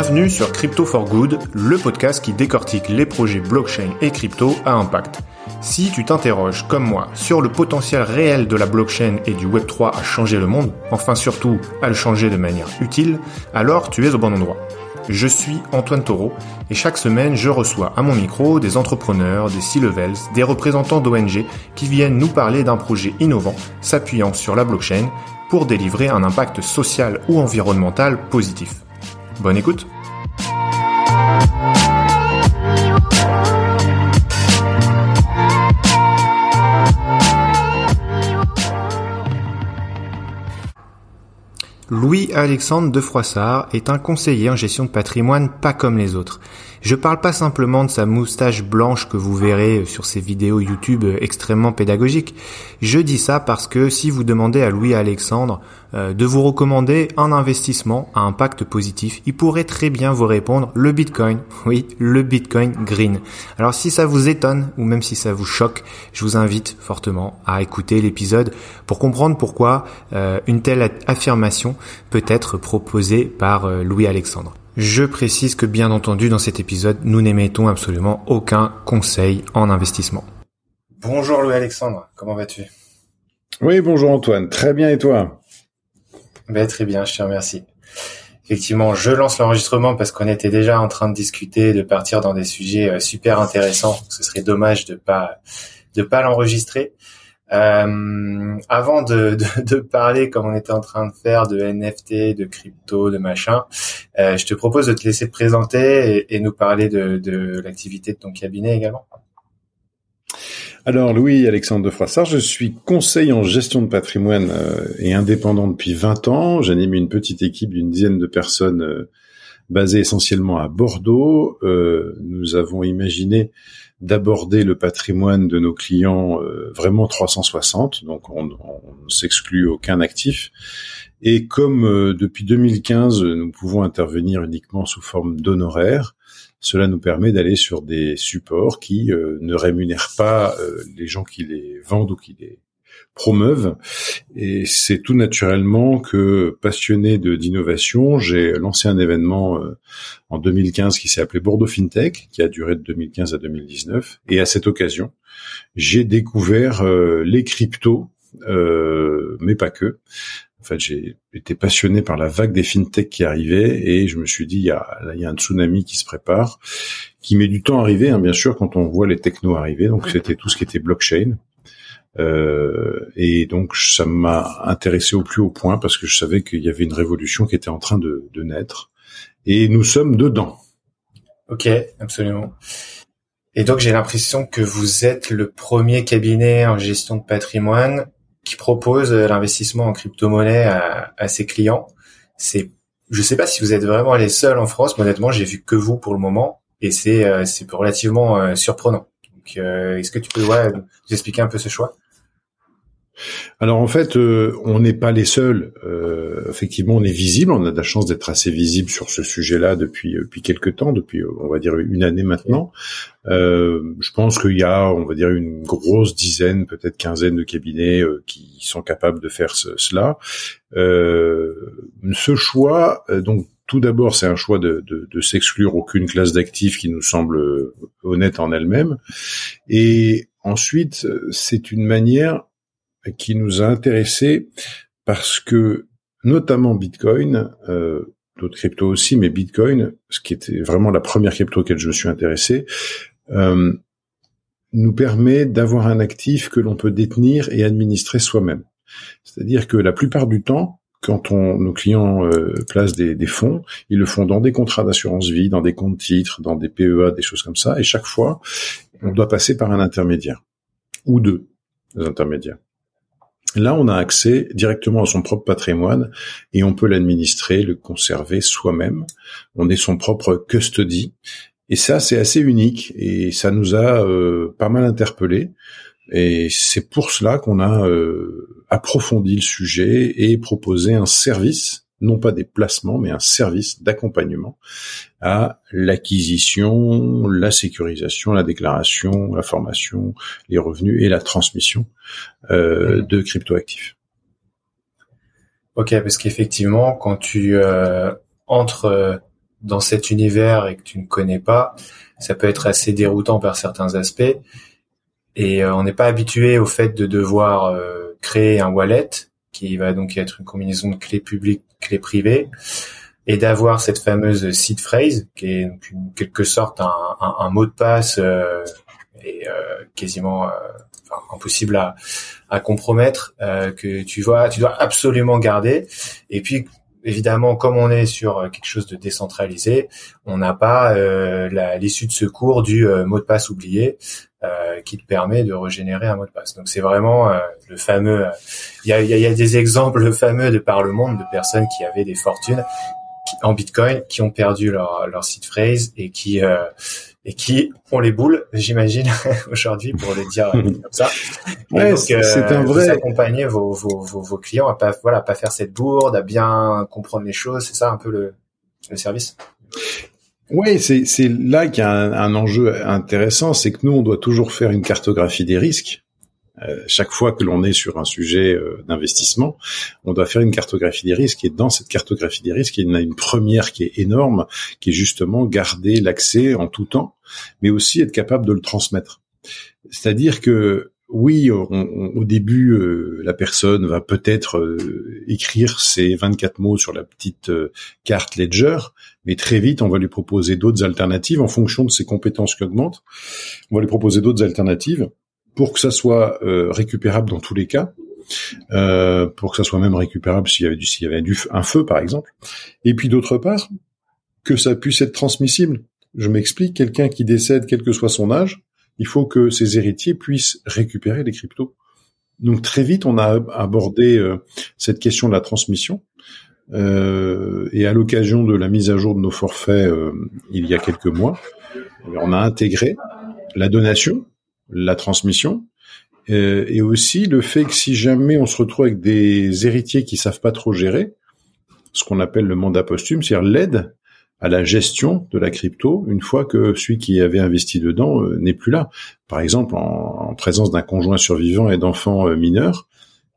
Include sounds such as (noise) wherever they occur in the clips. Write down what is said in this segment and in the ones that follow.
Bienvenue sur Crypto for Good, le podcast qui décortique les projets blockchain et crypto à impact. Si tu t'interroges, comme moi, sur le potentiel réel de la blockchain et du Web3 à changer le monde, enfin surtout à le changer de manière utile, alors tu es au bon endroit. Je suis Antoine Taureau et chaque semaine je reçois à mon micro des entrepreneurs, des C-levels, des représentants d'ONG qui viennent nous parler d'un projet innovant s'appuyant sur la blockchain pour délivrer un impact social ou environnemental positif. Bonne écoute Louis-Alexandre de Froissart est un conseiller en gestion de patrimoine pas comme les autres. Je parle pas simplement de sa moustache blanche que vous verrez sur ses vidéos YouTube extrêmement pédagogiques. Je dis ça parce que si vous demandez à Louis Alexandre euh, de vous recommander un investissement à impact positif, il pourrait très bien vous répondre le Bitcoin. (laughs) Oui, le Bitcoin green. Alors si ça vous étonne ou même si ça vous choque, je vous invite fortement à écouter l'épisode pour comprendre pourquoi euh, une telle affirmation peut être proposée par euh, Louis Alexandre. Je précise que bien entendu dans cet épisode, nous n'émettons absolument aucun conseil en investissement. Bonjour Louis Alexandre, comment vas-tu? Oui, bonjour Antoine, très bien et toi? Ben, Très bien, je te remercie. Effectivement, je lance l'enregistrement parce qu'on était déjà en train de discuter, de partir dans des sujets euh, super intéressants. Ce serait dommage de pas de pas l'enregistrer. Euh, avant de, de, de, parler comme on était en train de faire de NFT, de crypto, de machin, euh, je te propose de te laisser te présenter et, et nous parler de, de l'activité de ton cabinet également. Alors Louis Alexandre de Froissart, je suis conseiller en gestion de patrimoine euh, et indépendant depuis 20 ans. J'anime une petite équipe d'une dizaine de personnes euh, basées essentiellement à Bordeaux. Euh, nous avons imaginé d'aborder le patrimoine de nos clients euh, vraiment 360, donc on, ne s'exclut aucun actif. Et comme euh, depuis 2015, nous pouvons intervenir uniquement sous forme d'honoraires, cela nous permet d'aller sur des supports qui euh, ne rémunèrent pas les gens qui les vendent ou qui les promeuvent. Et c'est tout naturellement que, passionné de d'innovation, j'ai lancé un événement euh, en 2015 qui s'est appelé Bordeaux FinTech, qui a duré de 2015 à 2019. Et à cette occasion, j'ai découvert euh, les cryptos, euh, mais pas que. En fait, j'ai été passionné par la vague des fintech qui arrivait et je me suis dit, il y a, il y a un tsunami qui se prépare, qui met du temps à arriver, hein, bien sûr, quand on voit les technos arriver. Donc, c'était tout ce qui était blockchain. Euh, et donc ça m'a intéressé au plus haut point parce que je savais qu'il y avait une révolution qui était en train de, de naître. Et nous sommes dedans. Ok, absolument. Et donc j'ai l'impression que vous êtes le premier cabinet en gestion de patrimoine qui propose l'investissement en crypto-monnaie à, à, ses clients. C'est, je sais pas si vous êtes vraiment les seuls en France, mais honnêtement j'ai vu que vous pour le moment, et c'est euh, c'est relativement euh, surprenant. Donc est-ce que tu peux ouais, nous expliquer un peu ce choix? Alors en fait, euh, on n'est pas les seuls. Euh, effectivement, on est visible. On a de la chance d'être assez visible sur ce sujet-là depuis euh, depuis quelques temps, depuis on va dire une année maintenant. je pense qu'il y a, on va dire, une grosse dizaine, peut-être quinzaine de cabinets qui sont capables de faire cela. ce choix, donc tout d'abord, c'est un choix de, de, de s'exclure aucune classe d'actifs qui nous semble honnête en elle-même. Et ensuite, c'est une manière qui nous a intéressés parce que notamment Bitcoin, euh, d'autres cryptos aussi, mais Bitcoin, ce qui était vraiment la première crypto auquel je me suis intéressé, euh, nous permet d'avoir un actif que l'on peut détenir et administrer soi-même. C'est-à-dire que la plupart du temps, quand on, nos clients euh, placent des, des, fonds, ils le font dans des contrats d'assurance vie, dans des comptes titres, dans des PEA, des choses comme ça, et chaque fois, on doit passer par un intermédiaire ou deux intermédiaires. Là, on a accès directement à son propre patrimoine et on peut l'administrer, le conserver soi-même. On est son propre custody. Et ça, c'est assez unique et ça nous a euh, pas mal interpellés. Et c'est pour cela qu'on a euh, approfondi le sujet et proposé un service non pas des placements, mais un service d'accompagnement à l'acquisition, la sécurisation, la déclaration, la formation, les revenus et la transmission euh, de cryptoactifs. Ok, parce qu'effectivement, quand tu euh, entres dans cet univers et que tu ne connais pas, ça peut être assez déroutant par certains aspects. Et on n'est pas habitué au fait de devoir créer un wallet qui va donc être une combinaison de clés publiques, clés privées, et d'avoir cette fameuse seed phrase qui est donc quelque sorte un, mot de passe euh, et euh, quasiment euh, impossible à, à compromettre que tu vois tu dois absolument garder. Et puis évidemment, comme on est sur quelque chose de décentralisé, on n'a pas euh, l'issue de secours du mot de passe oublié euh, qui te permet de régénérer un mot de passe. Donc c'est vraiment le fameux. Il y a, y a, des exemples (laughs) fameux de par le monde de personnes qui avaient des fortunes en Bitcoin qui ont perdu leur leur seed phrase et qui euh, et qui ont les boules, j'imagine (laughs) aujourd'hui pour le dire comme ça. ouais, c'est un vrai. Vous accompagner vos, vos, vos, vos, clients à pas voilà pas faire cette bourde, à bien comprendre les choses. C'est ça un peu le, le service? Oui, c'est c'est là qu'il y a un, un enjeu intéressant, c'est que nous on doit toujours faire une cartographie des risques. Euh, chaque fois que l'on est sur un sujet euh, d'investissement, on doit faire une cartographie des risques. Et dans cette cartographie des risques, il y en a une première qui est énorme, qui est justement garder l'accès en tout temps, mais aussi être capable de le transmettre. C'est-à-dire que oui, au début, euh, la personne va peut-être écrire ses 24 mots sur la petite carte Ledger, mais très vite, on va lui proposer d'autres alternatives en fonction de ses compétences qui augmentent. On va lui proposer d'autres alternatives pour que ça soit euh, récupérable dans tous les cas, euh, pour que ça soit même récupérable s'il y avait du s'il y avait du un feu par exemple, et puis d'autre part que ça puisse être transmissible. Je m'explique, quelqu'un qui décède, quel que soit son âge, il faut que ses héritiers puissent récupérer les cryptos. Donc très vite, on a abordé euh, cette question de la transmission. Euh, et à l'occasion de la mise à jour de nos forfaits euh, il y a quelques mois, on a intégré la donation, la transmission, euh, et aussi le fait que si jamais on se retrouve avec des héritiers qui savent pas trop gérer, ce qu'on appelle le mandat posthume, c'est-à-dire l'aide à la gestion de la crypto une fois que celui qui avait investi dedans euh, n'est plus là. Par exemple, en, présence d'un conjoint survivant et d'enfants euh, mineurs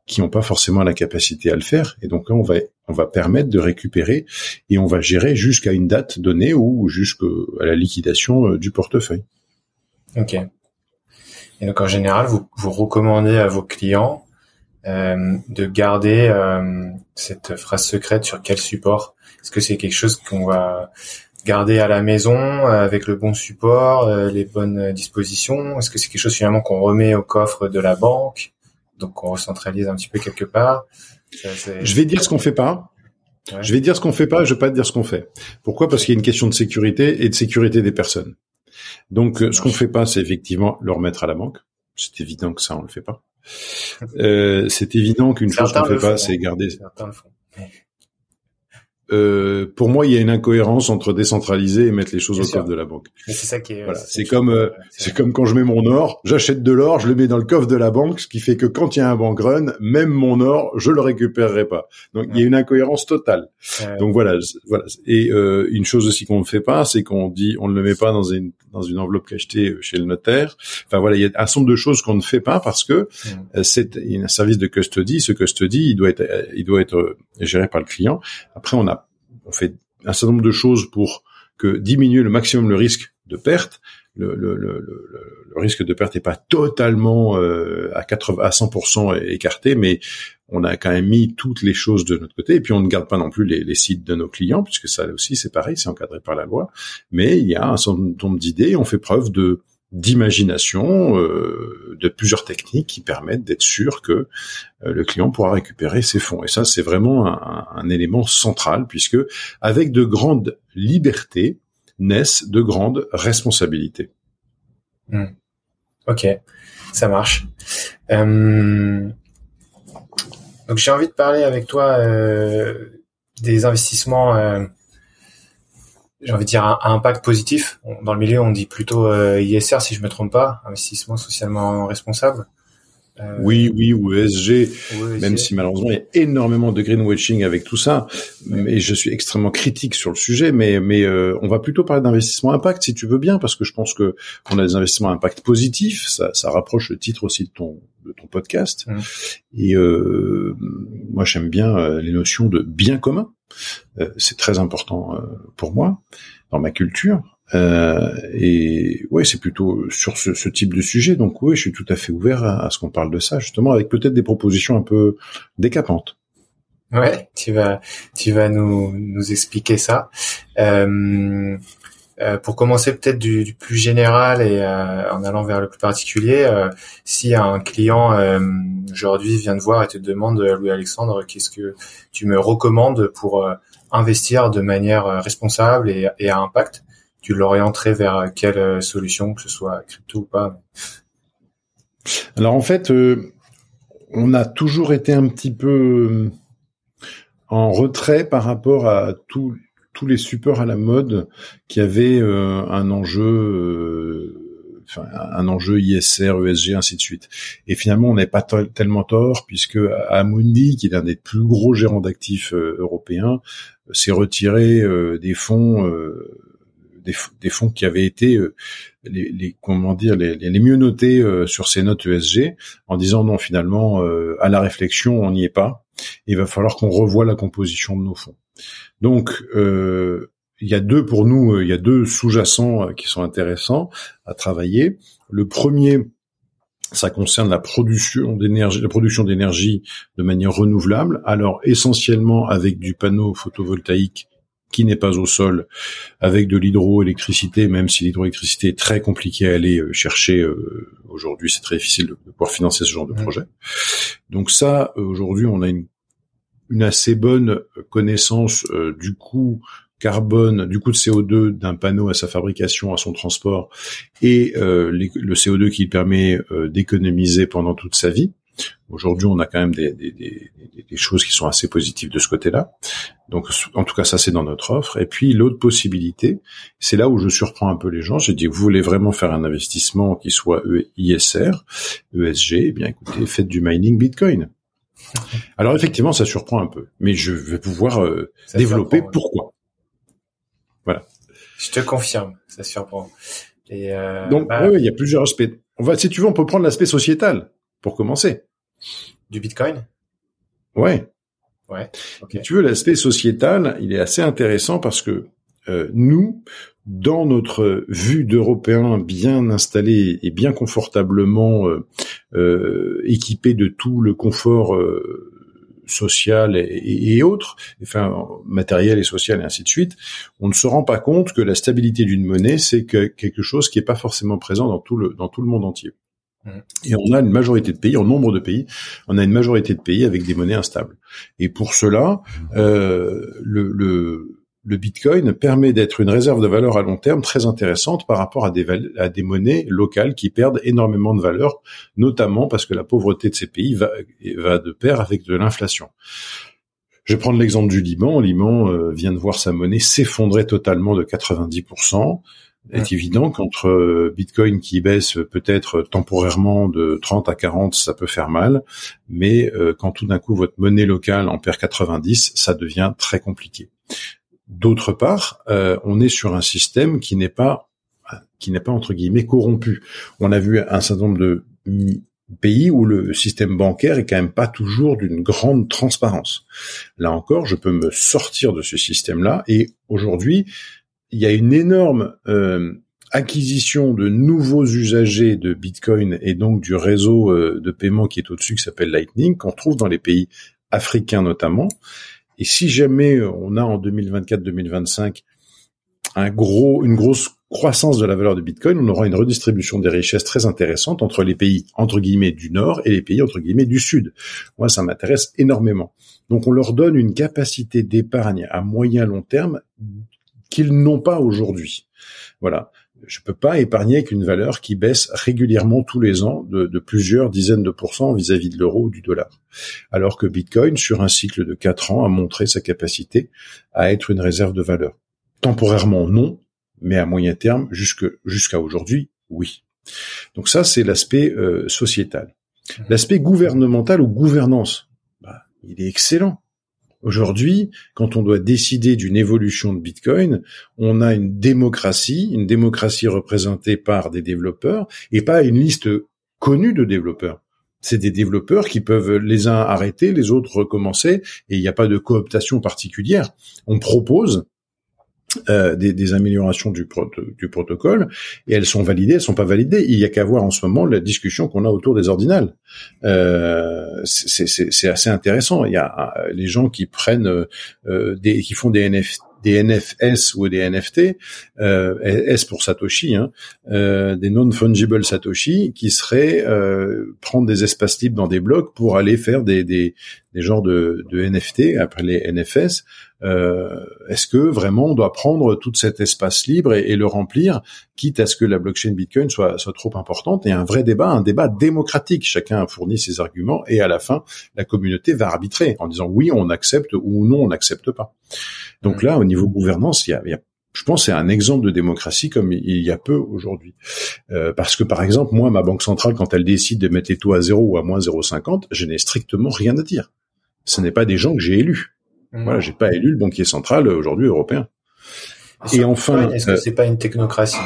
qui n'ont pas forcément la capacité à le faire. Et donc on va, on va permettre de récupérer et on va gérer jusqu'à une date donnée ou jusqu'à la liquidation du portefeuille. Ok. Et donc en général, vous, vous recommandez à vos clients euh, de garder euh, cette phrase secrète sur quel support Est-ce que c'est quelque chose qu'on va garder à la maison euh, avec le bon support, euh, les bonnes dispositions? Est-ce que c'est quelque chose finalement qu'on remet au coffre de la banque, donc qu'on recentralise un petit peu quelque part? Je vais dire ce qu'on fait pas. Je vais dire ce qu'on fait pas, je vais pas dire ce qu'on fait. Pourquoi? Parce qu'il y a une question de sécurité et de sécurité des personnes. Donc, euh, ce qu'on fait pas, c'est effectivement le remettre à la banque. C'est évident que ça, on le fait pas. Euh, c'est évident qu'une chose qu'on fait pas, c'est garder. Euh, pour moi, il y a une incohérence entre décentraliser et mettre les choses au coffre de la banque. c'est ça qui est. Voilà. C'est comme euh, c'est comme quand je mets mon or, j'achète de l'or, je le mets dans le coffre de la banque, ce qui fait que quand il y a un bank run, même mon or, je le récupérerai pas. Donc il y a une incohérence totale. Donc voilà, voilà. Et euh, une chose aussi qu'on ne fait pas, c'est qu'on dit on ne le met pas dans une dans une enveloppe cachetée chez le notaire. Enfin voilà, il y a un certain nombre de choses qu'on ne fait pas parce que euh, c'est un service de custody. Ce custody, il doit être il doit être géré par le client. Après, on a on fait un certain nombre de choses pour que diminuer le maximum le risque de perte. Le, le, le, le risque de perte n'est pas totalement euh, à 80, à 100% écarté, mais on a quand même mis toutes les choses de notre côté. Et puis on ne garde pas non plus les, les sites de nos clients, puisque ça aussi c'est pareil, c'est encadré par la loi. Mais il y a un certain nombre d'idées. On fait preuve de d'imagination, euh, de plusieurs techniques qui permettent d'être sûr que euh, le client pourra récupérer ses fonds. Et ça, c'est vraiment un, élément central, puisque avec de grandes libertés naissent de grandes responsabilités. Hmm. Ok, ça marche. Euh, donc j'ai envie de parler avec toi des investissements j'ai envie de dire, un, impact positif. Dans le milieu, on dit plutôt euh, ISR, si je me trompe pas, investissement socialement responsable. Euh, oui, oui, ou ESG, même si malheureusement il y a énormément de greenwashing avec tout ça, mais je suis extrêmement critique sur le sujet. Mais mais euh, on va plutôt parler d'investissement impact, si tu veux bien, parce que je pense que on a des investissements impact positifs. Ça, ça rapproche le titre aussi de ton de ton podcast. Et moi, j'aime bien les notions de bien commun c'est très important pour moi dans ma culture. Euh, et ouais, c'est plutôt sur ce, ce, type de sujet. Donc oui, je suis tout à fait ouvert à, ce qu'on parle de ça, justement, avec peut-être des propositions un peu décapantes. Ouais, tu vas, tu vas nous, nous expliquer ça. Euh, euh, pour commencer peut-être du, du, plus général et euh, en allant vers le plus particulier, euh, si un client aujourd'hui vient te voir et te demande, Louis Alexandre, qu'est-ce que tu me recommandes pour investir de manière responsable et à impact, tu l'orienterais vers quelle euh, solution, que ce soit crypto ou pas Alors en fait, euh, on a toujours été un petit peu euh, en retrait par rapport à tous les supports à la mode qui avaient un enjeu enfin, un enjeu ISR, ESG, ainsi de suite. Et finalement, on n'est pas tellement tort puisque Amundi, qui est l'un des plus gros gérants d'actifs européens, s'est retiré des fonds des, fonds qui avaient été euh, les, comment dire les, les mieux notés euh, sur ces notes ESG en disant non finalement euh, à la réflexion on n'y est pas. Il va falloir qu'on revoie la composition de nos fonds. Donc il y a deux pour nous il y a deux sous-jacents qui sont intéressants à travailler. Le premier ça concerne la production d'énergie, la production d'énergie de manière renouvelable. Alors essentiellement avec du panneau photovoltaïque qui n'est pas au sol avec de l'hydroélectricité, même si l'hydroélectricité est très compliquée à aller euh, chercher euh, aujourd'hui, c'est très difficile de pouvoir financer ce genre de projet. Donc ça, euh, aujourd'hui, on a une, une, assez bonne connaissance du coût carbone, du coût de CO2 d'un panneau à sa fabrication, à son transport, et le CO2 qui permet d'économiser pendant toute sa vie. Aujourd'hui, on a quand même des, des, des, des, choses qui sont assez positives de ce côté-là. Donc, en tout cas, ça c'est dans notre offre. Et puis l'autre possibilité, c'est là où je surprends un peu les gens. J'ai dit, vous voulez vraiment faire un investissement qui soit ISR, ESG Eh bien, écoutez, faites du mining Bitcoin. (laughs) Alors effectivement, ça surprend un peu, mais je vais pouvoir euh, développer pourquoi. Voilà. Je te confirme, ça surprend. Et euh, Donc, bah il y a plusieurs aspects. On va, si tu veux, on peut prendre l'aspect sociétal pour commencer. Du Bitcoin? Ouais. Ouais. Si tu veux, l'aspect sociétal, il est assez intéressant parce que euh, nous, dans notre vue d'Européens bien installés et bien confortablement euh, euh, équipés de tout le confort social et, et, autres, enfin matériel et social et ainsi de suite, on ne se rend pas compte que la stabilité d'une monnaie, c'est que quelque chose qui n'est pas forcément présent dans tout le monde entier. Mmh. Et on a une majorité de pays, en nombre de pays, on a une majorité de pays avec des monnaies instables. Et pour cela, mmh. euh, le, le, le, Bitcoin permet d'être une réserve de valeur à long terme très intéressante par rapport à des, à des monnaies locales qui perdent énormément de valeur, notamment parce que la pauvreté de ces pays va, va de pair avec de l'inflation. Je vais prendre l'exemple du Liban. Le Liban euh, vient de voir sa monnaie s'effondrer totalement de 90% est évident qu'entre euh, Bitcoin qui baisse peut-être temporairement de 30 à 40, ça peut faire mal, mais euh, quand tout d'un coup votre monnaie locale en perd 90, ça devient très compliqué. D'autre part, euh, on est sur un système qui n'est pas qui n'est pas entre guillemets corrompu. On a vu un certain nombre de pays où le système bancaire est quand même pas toujours d'une grande transparence. Là encore, je peux me sortir de ce système-là et aujourd'hui, il y a une énorme euh, acquisition de nouveaux usagers de Bitcoin et donc du réseau euh, de paiement qui est au-dessus, qui s'appelle Lightning, qu'on trouve dans les pays africains notamment. Et si jamais on a en 2024-2025 un gros, une grosse croissance de la valeur de Bitcoin, on aura une redistribution des richesses très intéressante entre les pays entre guillemets du Nord et les pays entre guillemets du Sud. Moi, ça m'intéresse énormément. Donc, on leur donne une capacité d'épargne à moyen long terme qu'ils n'ont pas aujourd'hui. Voilà. Je peux pas épargner avec une valeur qui baisse régulièrement tous les ans de, plusieurs dizaines de pourcents vis-à-vis de l'euro ou du dollar. Alors que Bitcoin, sur un cycle de quatre ans, a montré sa capacité à être une réserve de valeur. Temporairement, non, mais à moyen terme, jusqu'à aujourd'hui, oui. Donc ça, c'est l'aspect euh, sociétal. L'aspect gouvernemental ou gouvernance, bah, il est excellent. Aujourd'hui, quand on doit décider d'une évolution de Bitcoin, on a une démocratie, une démocratie représentée par des développeurs et pas une liste connue de développeurs. C'est des développeurs qui peuvent les uns arrêter, les autres recommencer, et il n'y a pas de cooptation particulière. On propose euh, des, des, améliorations du, du, protocole et elles sont validées, elles sont pas validées. Il y a qu'à voir en ce moment la discussion qu'on a autour des ordinales. Euh, c'est assez intéressant. Il y a euh, les gens qui prennent euh, des, qui font des des NFS ou des NFT, euh, S pour Satoshi, hein, euh, des non-fungible Satoshi, qui seraient euh, prendre des espaces libres dans des blocs pour aller faire des, des, des genres de, de NFT, après les NFS. Euh, Est-ce que vraiment on doit prendre tout cet espace libre et, et, le remplir, quitte à ce que la blockchain Bitcoin soit, soit trop importante? Et un vrai débat, un débat démocratique. Chacun fournit ses arguments et à la fin, la communauté va arbitrer en disant oui, on accepte ou non, on n'accepte pas. Donc là, au niveau gouvernance, il y a, il y a je pense c'est un exemple de démocratie comme il y a peu aujourd'hui. Euh, parce que par exemple, moi, ma banque centrale, quand elle décide de mettre les taux à 0 ou à moins 0,50, je n'ai strictement rien à dire. Ce n'est pas des gens que j'ai élus. Mmh. Voilà, j'ai pas élu le banquier central euh, aujourd'hui européen. Et, enfin, est-ce que euh, c'est pas une technocratie?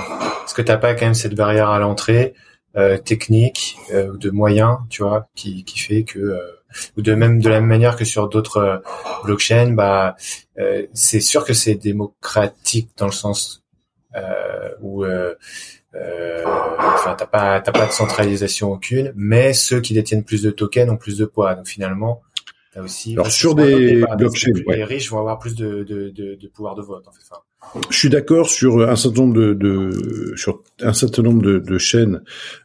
Est-ce que t'as pas quand même cette barrière à l'entrée euh, technique euh, de moyens, tu vois, qui, qui fait que ou de même de la même manière que sur d'autres euh, blockchains, bah euh, c'est sûr que c'est démocratique dans le sens euh, où euh, enfin t'as pas t'as pas de centralisation aucune, mais ceux qui détiennent plus de tokens ont plus de poids. Donc finalement, aussi alors sur des blockchains, les riches vont avoir plus de, de, de, de pouvoir de vote en fait. Enfin, je suis d'accord sur un certain nombre de, de, sur un certain nombre de, de chaînes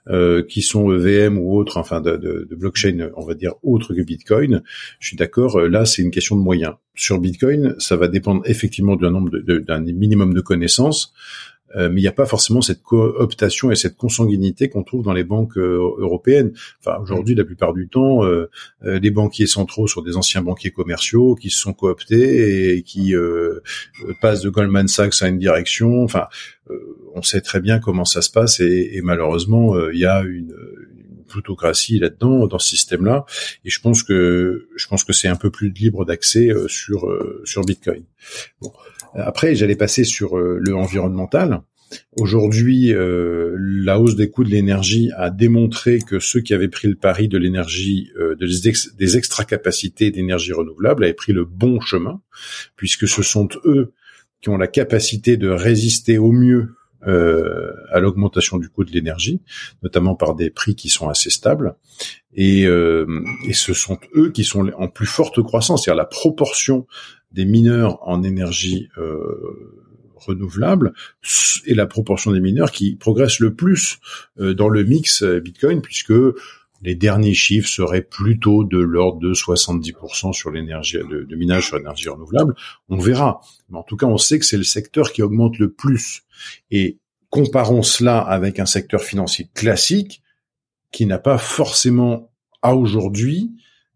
euh, qui sont VM ou autres, enfin de, de, de, blockchain, on va dire autres que Bitcoin. Je suis d'accord. Euh, là, c'est une question de moyens. Sur Bitcoin, ça va dépendre effectivement d'un nombre d'un minimum de connaissances. Euh, mais il n'y a pas forcément cette cooptation et cette consanguinité qu'on trouve dans les banques euh, européennes. Enfin, aujourd'hui, la plupart du temps, euh, les banquiers centraux sont des anciens banquiers commerciaux qui se sont cooptés et qui passent de Goldman Sachs à une direction. Enfin, on sait très bien comment ça se passe et, et malheureusement, il y a une, plutocratie là-dedans dans ce système-là et je pense que je pense que c'est un peu plus libre d'accès sur sur Bitcoin. Bon. Après, j'allais passer sur euh, le environnemental. Aujourd'hui, euh, la hausse des coûts de l'énergie a démontré que ceux qui avaient pris le pari de l'énergie, euh, des extra capacités d'énergie renouvelable, avaient pris le bon chemin, puisque ce sont eux qui ont la capacité de résister au mieux euh, à l'augmentation du coût de l'énergie, notamment par des prix qui sont assez stables. Et, euh, et ce sont eux qui sont en plus forte croissance, c'est-à-dire la proportion des mineurs en énergie euh, renouvelable et la proportion des mineurs qui progressent le plus euh, dans le mix euh, Bitcoin, puisque les derniers chiffres seraient plutôt de l'ordre de 70% sur l'énergie de, minage sur l'énergie renouvelable. On verra. Mais en tout cas, on sait que c'est le secteur qui augmente le plus. Et comparons cela avec un secteur financier classique qui n'a pas forcément à aujourd'hui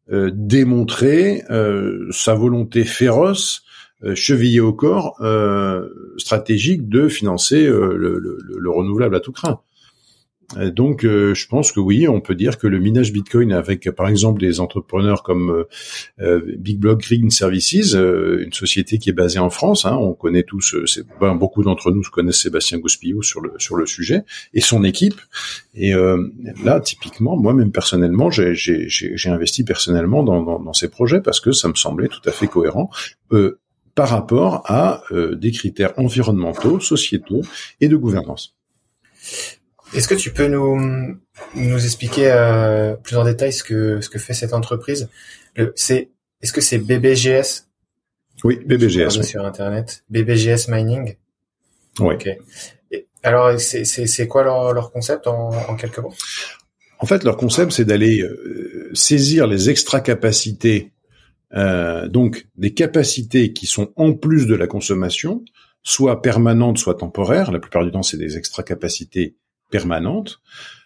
démontrer euh, sa volonté féroce, euh, chevillée au corps, stratégique de financer le, le, renouvelable à tout craint. Euh, donc, euh, je pense que oui, on peut dire que le minage Bitcoin, avec par exemple des entrepreneurs comme euh, Big Block Green Services, une société qui est basée en France, hein, on connaît tous, ben, beaucoup d'entre nous connaissent Sébastien Gouspillou sur le sur le sujet et son équipe. Et là, typiquement, moi-même personnellement, j'ai investi personnellement dans, dans, dans, ces projets parce que ça me semblait tout à fait cohérent. par rapport à des critères environnementaux, sociétaux et de gouvernance. Est-ce que tu peux nous, nous expliquer euh, plus en détail ce que, ce que fait cette entreprise? C'est, Est-ce que c'est BBGS Oui, BBGS. Sur Internet. BBGS Mining Oui. alors, c'est quoi leur, leur concept en, en quelques mots? En fait, leur concept, c'est d'aller euh, saisir les extra capacités, euh, donc des capacités qui sont en plus de la consommation, soit permanentes, soit temporaires. La plupart du temps, c'est des extra capacités permanente,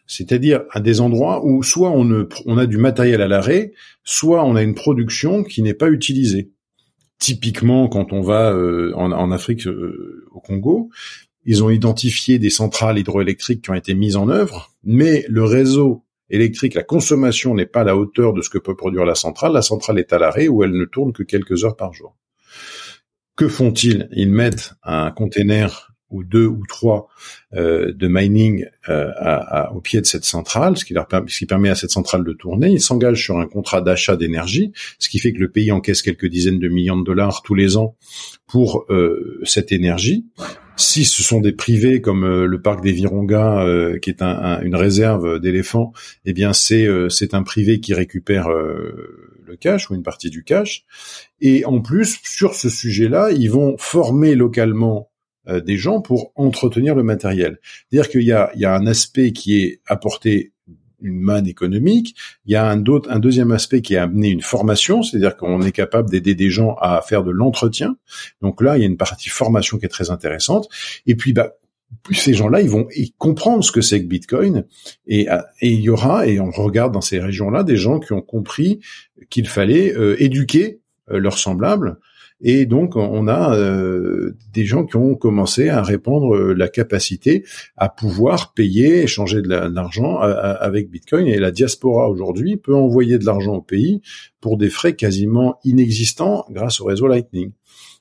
c'est-à-dire à des endroits où soit on, a du matériel à l'arrêt, soit on a une production qui n'est pas utilisée. Typiquement, quand on va euh, en, Afrique, euh, au Congo, ils ont identifié des centrales hydroélectriques qui ont été mises en œuvre, mais le réseau électrique, la consommation n'est pas à la hauteur de ce que peut produire la centrale. La centrale est à l'arrêt où elle ne tourne que quelques heures par jour. Que font-ils? Ils mettent un container ou deux ou trois euh, de mining euh, à, au pied de cette centrale, ce qui, leur ce qui permet à cette centrale de tourner. Ils s'engagent sur un contrat d'achat d'énergie, ce qui fait que le pays encaisse quelques dizaines de millions de dollars tous les ans pour euh, cette énergie. Si ce sont des privés comme euh, le parc des Virunga, euh, qui est un, une réserve d'éléphants, eh bien c'est c'est un privé qui récupère le cash ou une partie du cash. Et en plus, sur ce sujet-là, ils vont former localement euh, des gens pour entretenir le matériel. C'est-à-dire qu'il y a, il y a un aspect qui est apporté une manne économique. Il y a un, autre, un deuxième aspect qui est amené une formation, c'est-à-dire qu'on est capable d'aider des gens à faire de l'entretien. Donc là, il y a une partie formation qui est très intéressante. Et puis, bah, ces gens-là, ils vont comprendre ce que c'est que Bitcoin, et, et, il y aura, et on regarde dans ces régions-là, des gens qui ont compris qu'il fallait euh, éduquer euh, leurs semblables et donc, on a euh, des gens qui ont commencé à répandre euh, la capacité à pouvoir payer, échanger de l'argent avec Bitcoin. Et la diaspora aujourd'hui peut envoyer de l'argent au pays pour des frais quasiment inexistants grâce au réseau Lightning.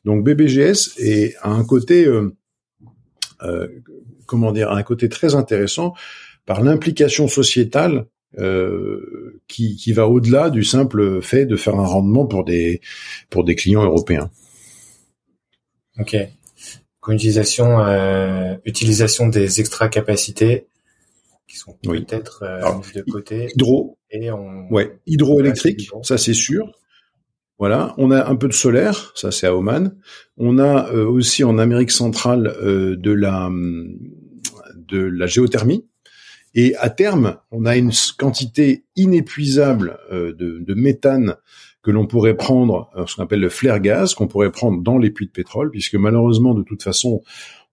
Donc BBGS est, a un côté, euh, euh, comment dire, un côté très intéressant par l'implication sociétale euh, qui, qui, va au-delà du simple fait de faire un rendement pour des pour des clients européens. Ok. Utilisation euh, utilisation des extra capacités qui sont peut-être euh, mises de côté. Hydro. Et on, ouais, hydroélectrique, ça c'est sûr. Voilà, on a un peu de solaire, ça c'est à Oman. On a euh, aussi en Amérique centrale de la de la géothermie, et à terme, on a une quantité inépuisable euh, de, méthane que l'on pourrait prendre, euh, ce qu'on appelle le flare gaz, qu'on pourrait prendre dans les puits de pétrole, puisque malheureusement, de toute façon,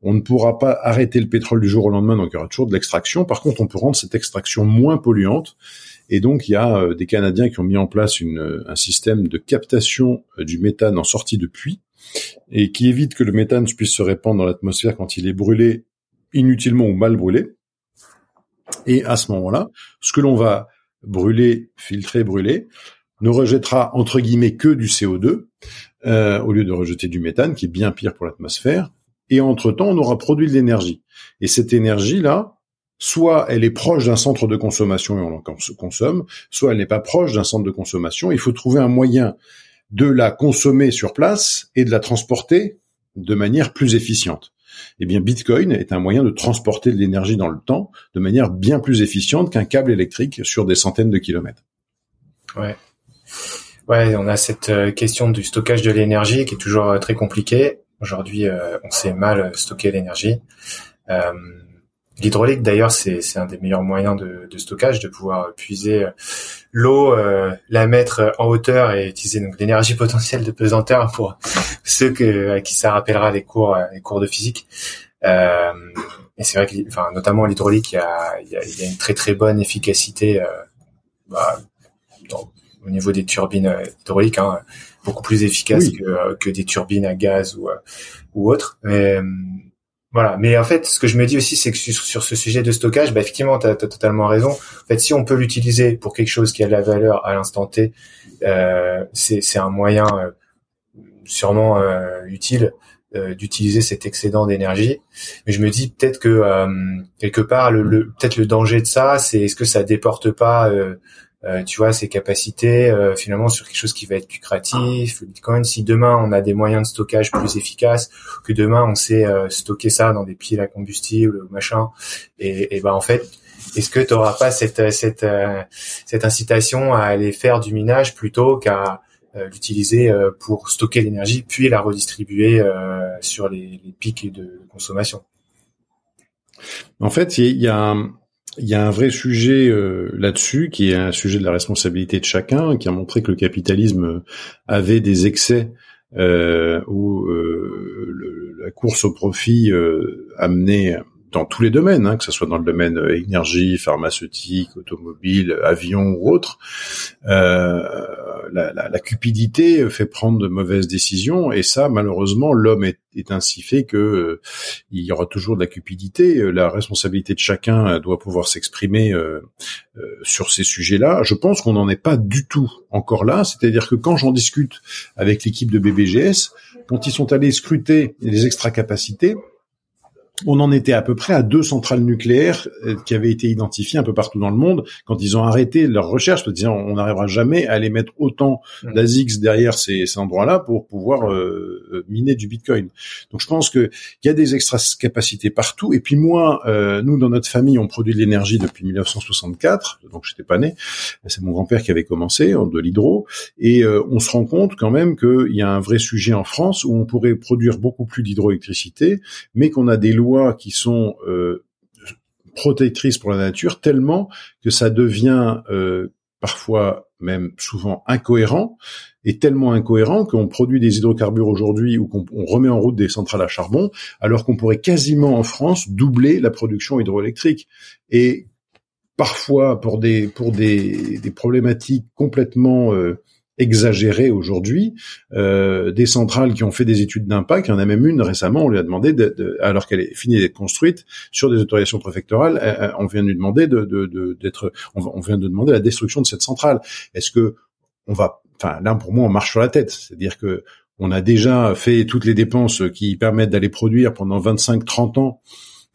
on ne pourra pas arrêter le pétrole du jour au lendemain, donc il y aura toujours de l'extraction. Par contre, on peut rendre cette extraction moins polluante. Et donc, il y a euh, des Canadiens qui ont mis en place un système de captation du méthane en sortie de puits et qui évite que le méthane puisse se répandre dans l'atmosphère quand il est brûlé inutilement ou mal brûlé. Et à ce moment-là, ce que l'on va brûler, filtrer, brûler, ne rejettera entre guillemets que du CO2 euh, au lieu de rejeter du méthane, qui est bien pire pour l'atmosphère. Et entre-temps, on aura produit de l'énergie. Et cette énergie-là, soit elle est proche d'un centre de consommation et on en consomme, soit elle n'est pas proche d'un centre de consommation. Il faut trouver un moyen de la consommer sur place et de la transporter de manière plus efficiente eh bien Bitcoin est un moyen de transporter de l'énergie dans le temps de manière bien plus efficiente qu'un câble électrique sur des centaines de kilomètres. Ouais. Ouais, on a cette euh, question du stockage de l'énergie qui est toujours euh, très compliquée. Aujourd'hui, euh, on sait mal stocker l'énergie. L'hydraulique, d'ailleurs, c'est un des meilleurs moyens de, de, stockage, de pouvoir puiser l'eau, euh, la mettre en hauteur et utiliser donc l'énergie (laughs) potentielle de pesanteur pour ceux que, à qui ça rappellera les cours, les cours de physique. Euh, et c'est vrai que, enfin, notamment l'hydraulique, il y a, y, a, y a, une très très bonne efficacité euh, bah, dans, au niveau des turbines euh, hydrauliques, hein, beaucoup plus efficace que, que des turbines à gaz ou, ou autres. Mais, voilà. Mais en fait, ce que je me dis aussi, c'est que sur, ce sujet de stockage, bah, effectivement, tu as, totalement raison. En fait, si on peut l'utiliser pour quelque chose qui a de la valeur à l'instant T, euh, c'est un moyen euh, sûrement euh, utile euh, d'utiliser cet excédent d'énergie. Mais je me dis peut-être que quelque part, le, le peut-être le danger de ça, c'est est-ce que ça déporte pas euh, tu vois, ses capacités euh, finalement sur quelque chose qui va être lucratif. Le Bitcoin, si demain on a des moyens de stockage plus efficaces, que demain on sait euh, stocker ça dans des piles à combustible ou machin, et, et ben en fait, est-ce que tu n'auras pas cette cette cette incitation à aller faire du minage plutôt qu'à l'utiliser pour stocker l'énergie puis la redistribuer sur les, les pics de consommation? En fait, il y a il y a un vrai sujet euh, là-dessus, qui est un sujet de la responsabilité de chacun, qui a montré que le capitalisme avait des excès euh, où euh, la course au profit euh, amenait dans tous les domaines, hein, que ce soit dans le domaine euh, énergie, pharmaceutique, automobile, avion ou autre, euh, la, la, la, cupidité fait prendre de mauvaises décisions et ça, malheureusement, l'homme est, est, ainsi fait que euh, il y aura toujours de la cupidité. La responsabilité de chacun doit pouvoir s'exprimer euh, sur ces sujets-là. Je pense qu'on n'en est pas du tout encore là. C'est-à-dire que quand j'en discute avec l'équipe de BBGS, quand ils sont allés scruter les extra capacités, on en était à peu près à deux centrales nucléaires euh, qui avaient été identifiées un peu partout dans le monde quand ils ont arrêté leur recherche, parce disant on n'arrivera jamais à les mettre autant mmh. d'ASICS derrière ces, ces endroits-là pour pouvoir euh, euh, miner du Bitcoin. Donc je pense qu'il y a des extra capacités partout. Et puis moi, nous dans notre famille, on produit de l'énergie depuis 1964, donc j'étais pas né. C'est mon grand-père qui avait commencé de l'hydro, et on se rend compte quand même qu'il y a un vrai sujet en France où on pourrait produire beaucoup plus d'hydroélectricité, mais qu'on a des lois qui sont euh, protectrices pour la nature tellement que ça devient euh, parfois même souvent incohérent et tellement incohérent qu'on produit des hydrocarbures aujourd'hui ou qu'on remet en route des centrales à charbon alors qu'on pourrait quasiment en France doubler la production hydroélectrique. Et parfois pour des pour des, des problématiques complètement euh, exagéré aujourd'hui. Euh, des centrales qui ont fait des études d'impact, il y en a même une récemment, on lui a demandé, de, alors qu'elle est finie d'être construite, sur des autorisations préfectorales, euh, euh, on vient de lui demander de, d'être, on, vient de demander la destruction de cette centrale. Est-ce que on va, enfin là pour moi on marche sur la tête, c'est-à-dire que on a déjà fait toutes les dépenses qui permettent d'aller produire pendant 25-30 ans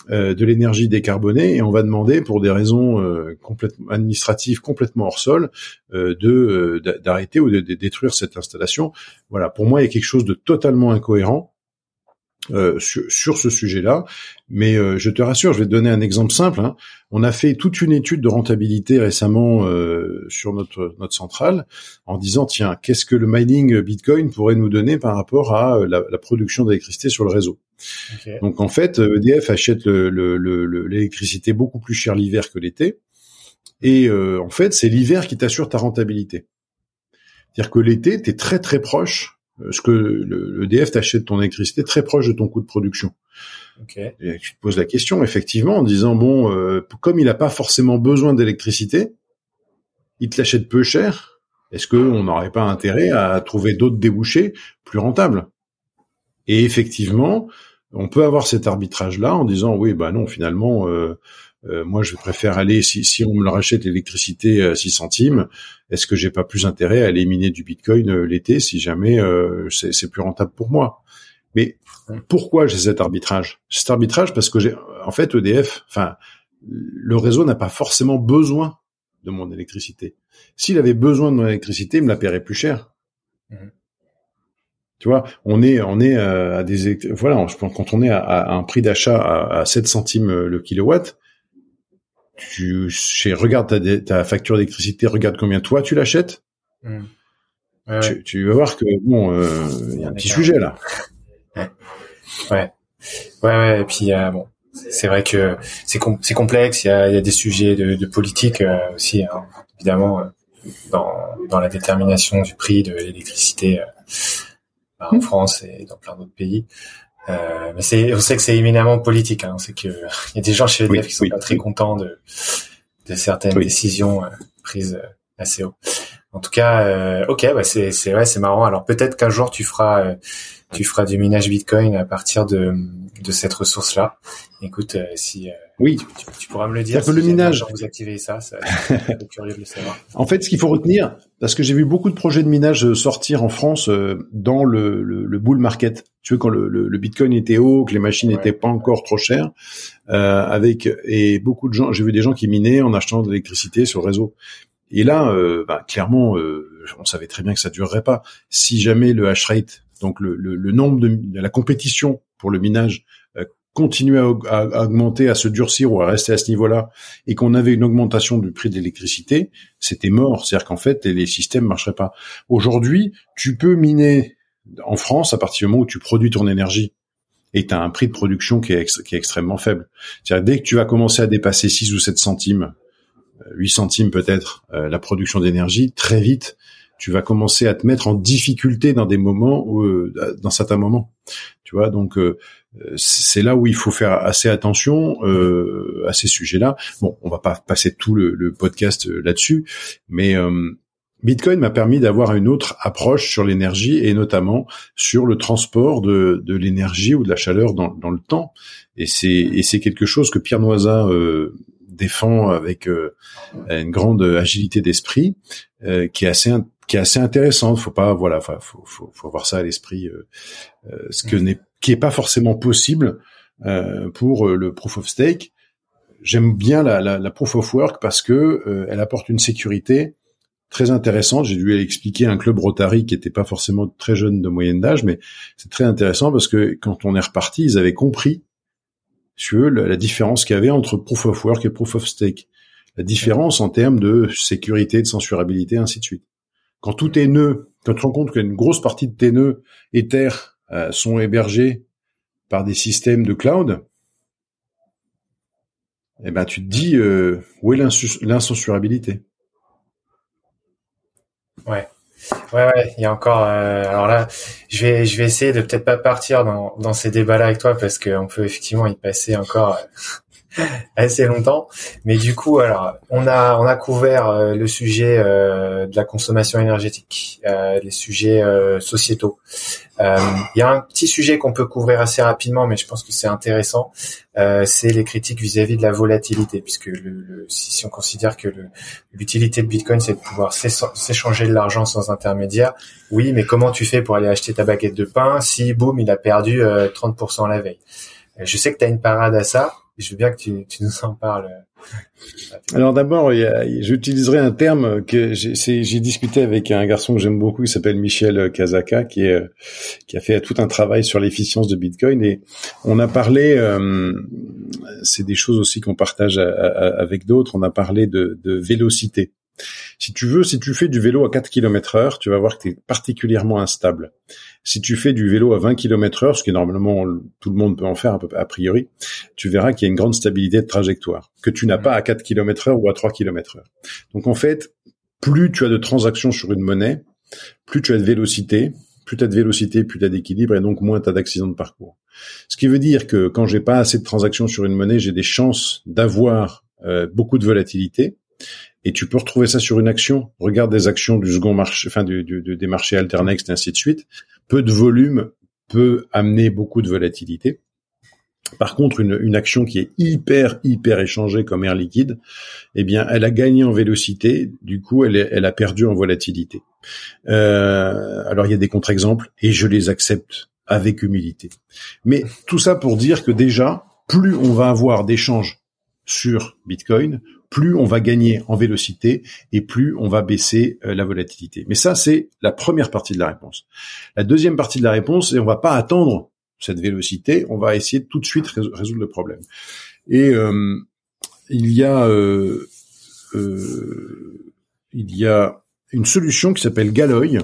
euh, de l'énergie décarbonée et on va demander pour des raisons euh, complètement administratives complètement hors sol euh, de d'arrêter ou de, détruire cette installation. Voilà, pour moi il y a quelque chose de totalement incohérent sur, ce sujet-là. Mais je te rassure, je vais te donner un exemple simple. Hein. On a fait toute une étude de rentabilité récemment sur notre notre centrale en disant tiens qu'est-ce que le mining Bitcoin pourrait nous donner par rapport à la production d'électricité sur le réseau? Donc en fait, EDF achète l'électricité beaucoup plus cher l'hiver que l'été. Et euh, en fait, c'est l'hiver qui t'assure ta rentabilité. C'est-à-dire que l'été, tu es très très proche, euh, ce que le, EDF t'achète ton électricité très proche de ton coût de production. Et tu te poses la question, effectivement, en disant, bon, euh, comme il n'a pas forcément besoin d'électricité, il te l'achète peu cher, est-ce qu'on n'aurait pas intérêt à trouver d'autres débouchés plus rentables? Et effectivement, on peut avoir cet arbitrage-là en disant oui, bah non, finalement, euh, euh, moi je préfère aller si, on me rachète l'électricité à 6 centimes, est-ce que j'ai pas plus intérêt à aller miner du Bitcoin euh, l'été si jamais c'est plus rentable pour moi? Mais pourquoi j'ai cet arbitrage? Cet arbitrage parce que j'ai en fait EDF, enfin le réseau n'a pas forcément besoin de mon électricité. S'il avait besoin de mon électricité, il me la paierait plus cher. Mmh. Tu vois, on est on est euh, à des voilà, je pense quand on est à, un prix d'achat à, 7 centimes euh, le kilowatt, tu chez, regarde ta, ta facture d'électricité, regarde combien toi tu l'achètes. Mmh. Tu, tu, vas voir que bon, euh, il y a un petit sujet là. Ouais. ouais, ouais, Et puis bon, c'est vrai que c'est c'est complexe. Il y a, y a, des sujets de, de politique aussi, hein, évidemment, dans dans la détermination du prix de l'électricité en mmh. France et dans plein d'autres pays. Euh, mais c'est, on sait que c'est éminemment politique. Hein. On sait qu'il (laughs) y a des gens chez EDF qui sont pas très contents de, de certaines décisions euh, prises euh, assez haut. En tout cas, euh, ok, bah c'est c'est ouais, c'est marrant. Alors peut-être qu'un jour tu feras euh, tu feras du minage Bitcoin à partir de de cette ressource là. Écoute, si oui, tu, pourras me le dire. Si le minage. Vous activez ça, ça (laughs) curieux de le savoir. En fait, ce qu'il faut retenir, parce que j'ai vu beaucoup de projets de minage sortir en France euh, dans le, le, le, bull market. Tu veux quand le, le, Bitcoin était haut, que les machines n'étaient pas encore trop chères, euh, avec et beaucoup de gens. J'ai vu des gens qui minaient en achetant de l'électricité sur le réseau. Et là, euh, bah, clairement, euh, on savait très bien que ça durerait pas. Si jamais le hash rate, donc le, le nombre de, la compétition pour le minage continuer à, augmenter, à se durcir ou à rester à ce niveau-là, et qu'on avait une augmentation du prix de l'électricité, c'était mort. C'est-à-dire qu'en fait, les systèmes marcheraient pas. Aujourd'hui, tu peux miner en France à partir du moment où tu produis ton énergie et tu as un prix de production qui est, qui est extrêmement faible. C'est-à-dire dès que tu vas commencer à dépasser 6 ou 7 centimes, 8 euh, centimes peut-être, euh, la production d'énergie, très vite, tu vas commencer à te mettre en difficulté dans des moments, où, euh, dans certains moments. Tu vois, donc c'est là où il faut faire assez attention euh, à ces sujets-là. Bon, on va pas passer tout le, podcast euh, là-dessus, mais euh, Bitcoin m'a permis d'avoir une autre approche sur l'énergie et notamment sur le transport de, de l'énergie ou de la chaleur dans, dans le temps. Et c'est et c'est quelque chose que Pierre Noisa euh, défend avec une grande agilité d'esprit, qui est assez qui est assez intéressante. Faut pas, voilà, faut, faut, faut avoir ça à l'esprit. ce que n'est qui est pas forcément possible euh, pour le proof of stake. J'aime bien la, la, la, proof of work parce que elle apporte une sécurité très intéressante. J'ai dû expliquer un club Rotary qui était pas forcément très jeune de moyenne d'âge, mais c'est très intéressant parce que quand on est reparti, ils avaient compris sur la, la différence qu'il y avait entre proof of work et proof of stake. La différence en termes de sécurité, de censurabilité, ainsi de suite. Quand tout est nœud, quand tu te rends compte qu'une grosse partie de tes nœuds Ether euh, sont hébergés par des systèmes de cloud, eh ben tu te dis euh, où est l'incensurabilité? Ouais. Ouais, ouais, il y a encore. Euh, alors là, je vais, je vais essayer de peut-être pas partir dans, dans ces débats-là avec toi parce qu'on peut effectivement y passer encore (laughs) assez longtemps. Mais du coup, alors, on a on a couvert euh, le sujet euh, de la consommation énergétique, euh, les sujets sociétaux. Il y a un petit sujet qu'on peut couvrir assez rapidement, mais je pense que c'est intéressant. c'est les critiques vis-à-vis de la volatilité, puisque le, si, si, on considère que l'utilité de Bitcoin, c'est de pouvoir s'échanger de l'argent sans intermédiaire. Oui, mais comment tu fais pour aller acheter ta baguette de pain si, boum, il a perdu 30% la veille? Je sais que tu as une parade à ça je veux bien que tu, tu nous en parles. (laughs) Alors d'abord, j'utiliserai un terme que j'ai discuté avec un garçon que j'aime beaucoup, qui s'appelle Michel Kazaka, qui, est, qui a fait tout un travail sur l'efficience de Bitcoin. Et on a parlé, euh, c'est des choses aussi qu'on partage avec d'autres, on a parlé de, de vélocité. Si tu veux, si tu fais du vélo à 4 km heure, tu vas voir que tu es particulièrement instable. Si tu fais du vélo à 20 km heure, ce qui normalement tout le monde peut en faire a priori, tu verras qu'il y a une grande stabilité de trajectoire que tu n'as pas à 4 km heure ou à 3 km heure. Donc en fait, plus tu as de transactions sur une monnaie, plus tu as de vélocité, plus tu as de vélocité, plus tu as d'équilibre et donc moins tu as d'accidents de parcours. Ce qui veut dire que quand j'ai pas assez de transactions sur une monnaie, j'ai des chances d'avoir euh, beaucoup de volatilité et tu peux retrouver ça sur une action. Regarde des actions du second marché, enfin des marchés Alternext et ainsi de suite. Peu de volume peut amener beaucoup de volatilité. Par contre, une, action qui est hyper hyper échangée comme Air Liquide, eh bien, elle a gagné en vélocité. Du coup, elle, elle a perdu en volatilité. Euh, alors, il y a des contre-exemples et je les accepte avec humilité. Mais tout ça pour dire que déjà, plus on va avoir d'échanges sur Bitcoin, plus on va gagner en vélocité et plus on va baisser euh, la volatilité. Mais ça, c'est la première partie de la réponse. La deuxième partie de la réponse, c'est on va pas attendre cette vélocité, on va essayer tout de suite résoudre le problème. Et euh, il y a euh, il y a une solution qui s'appelle Galoy,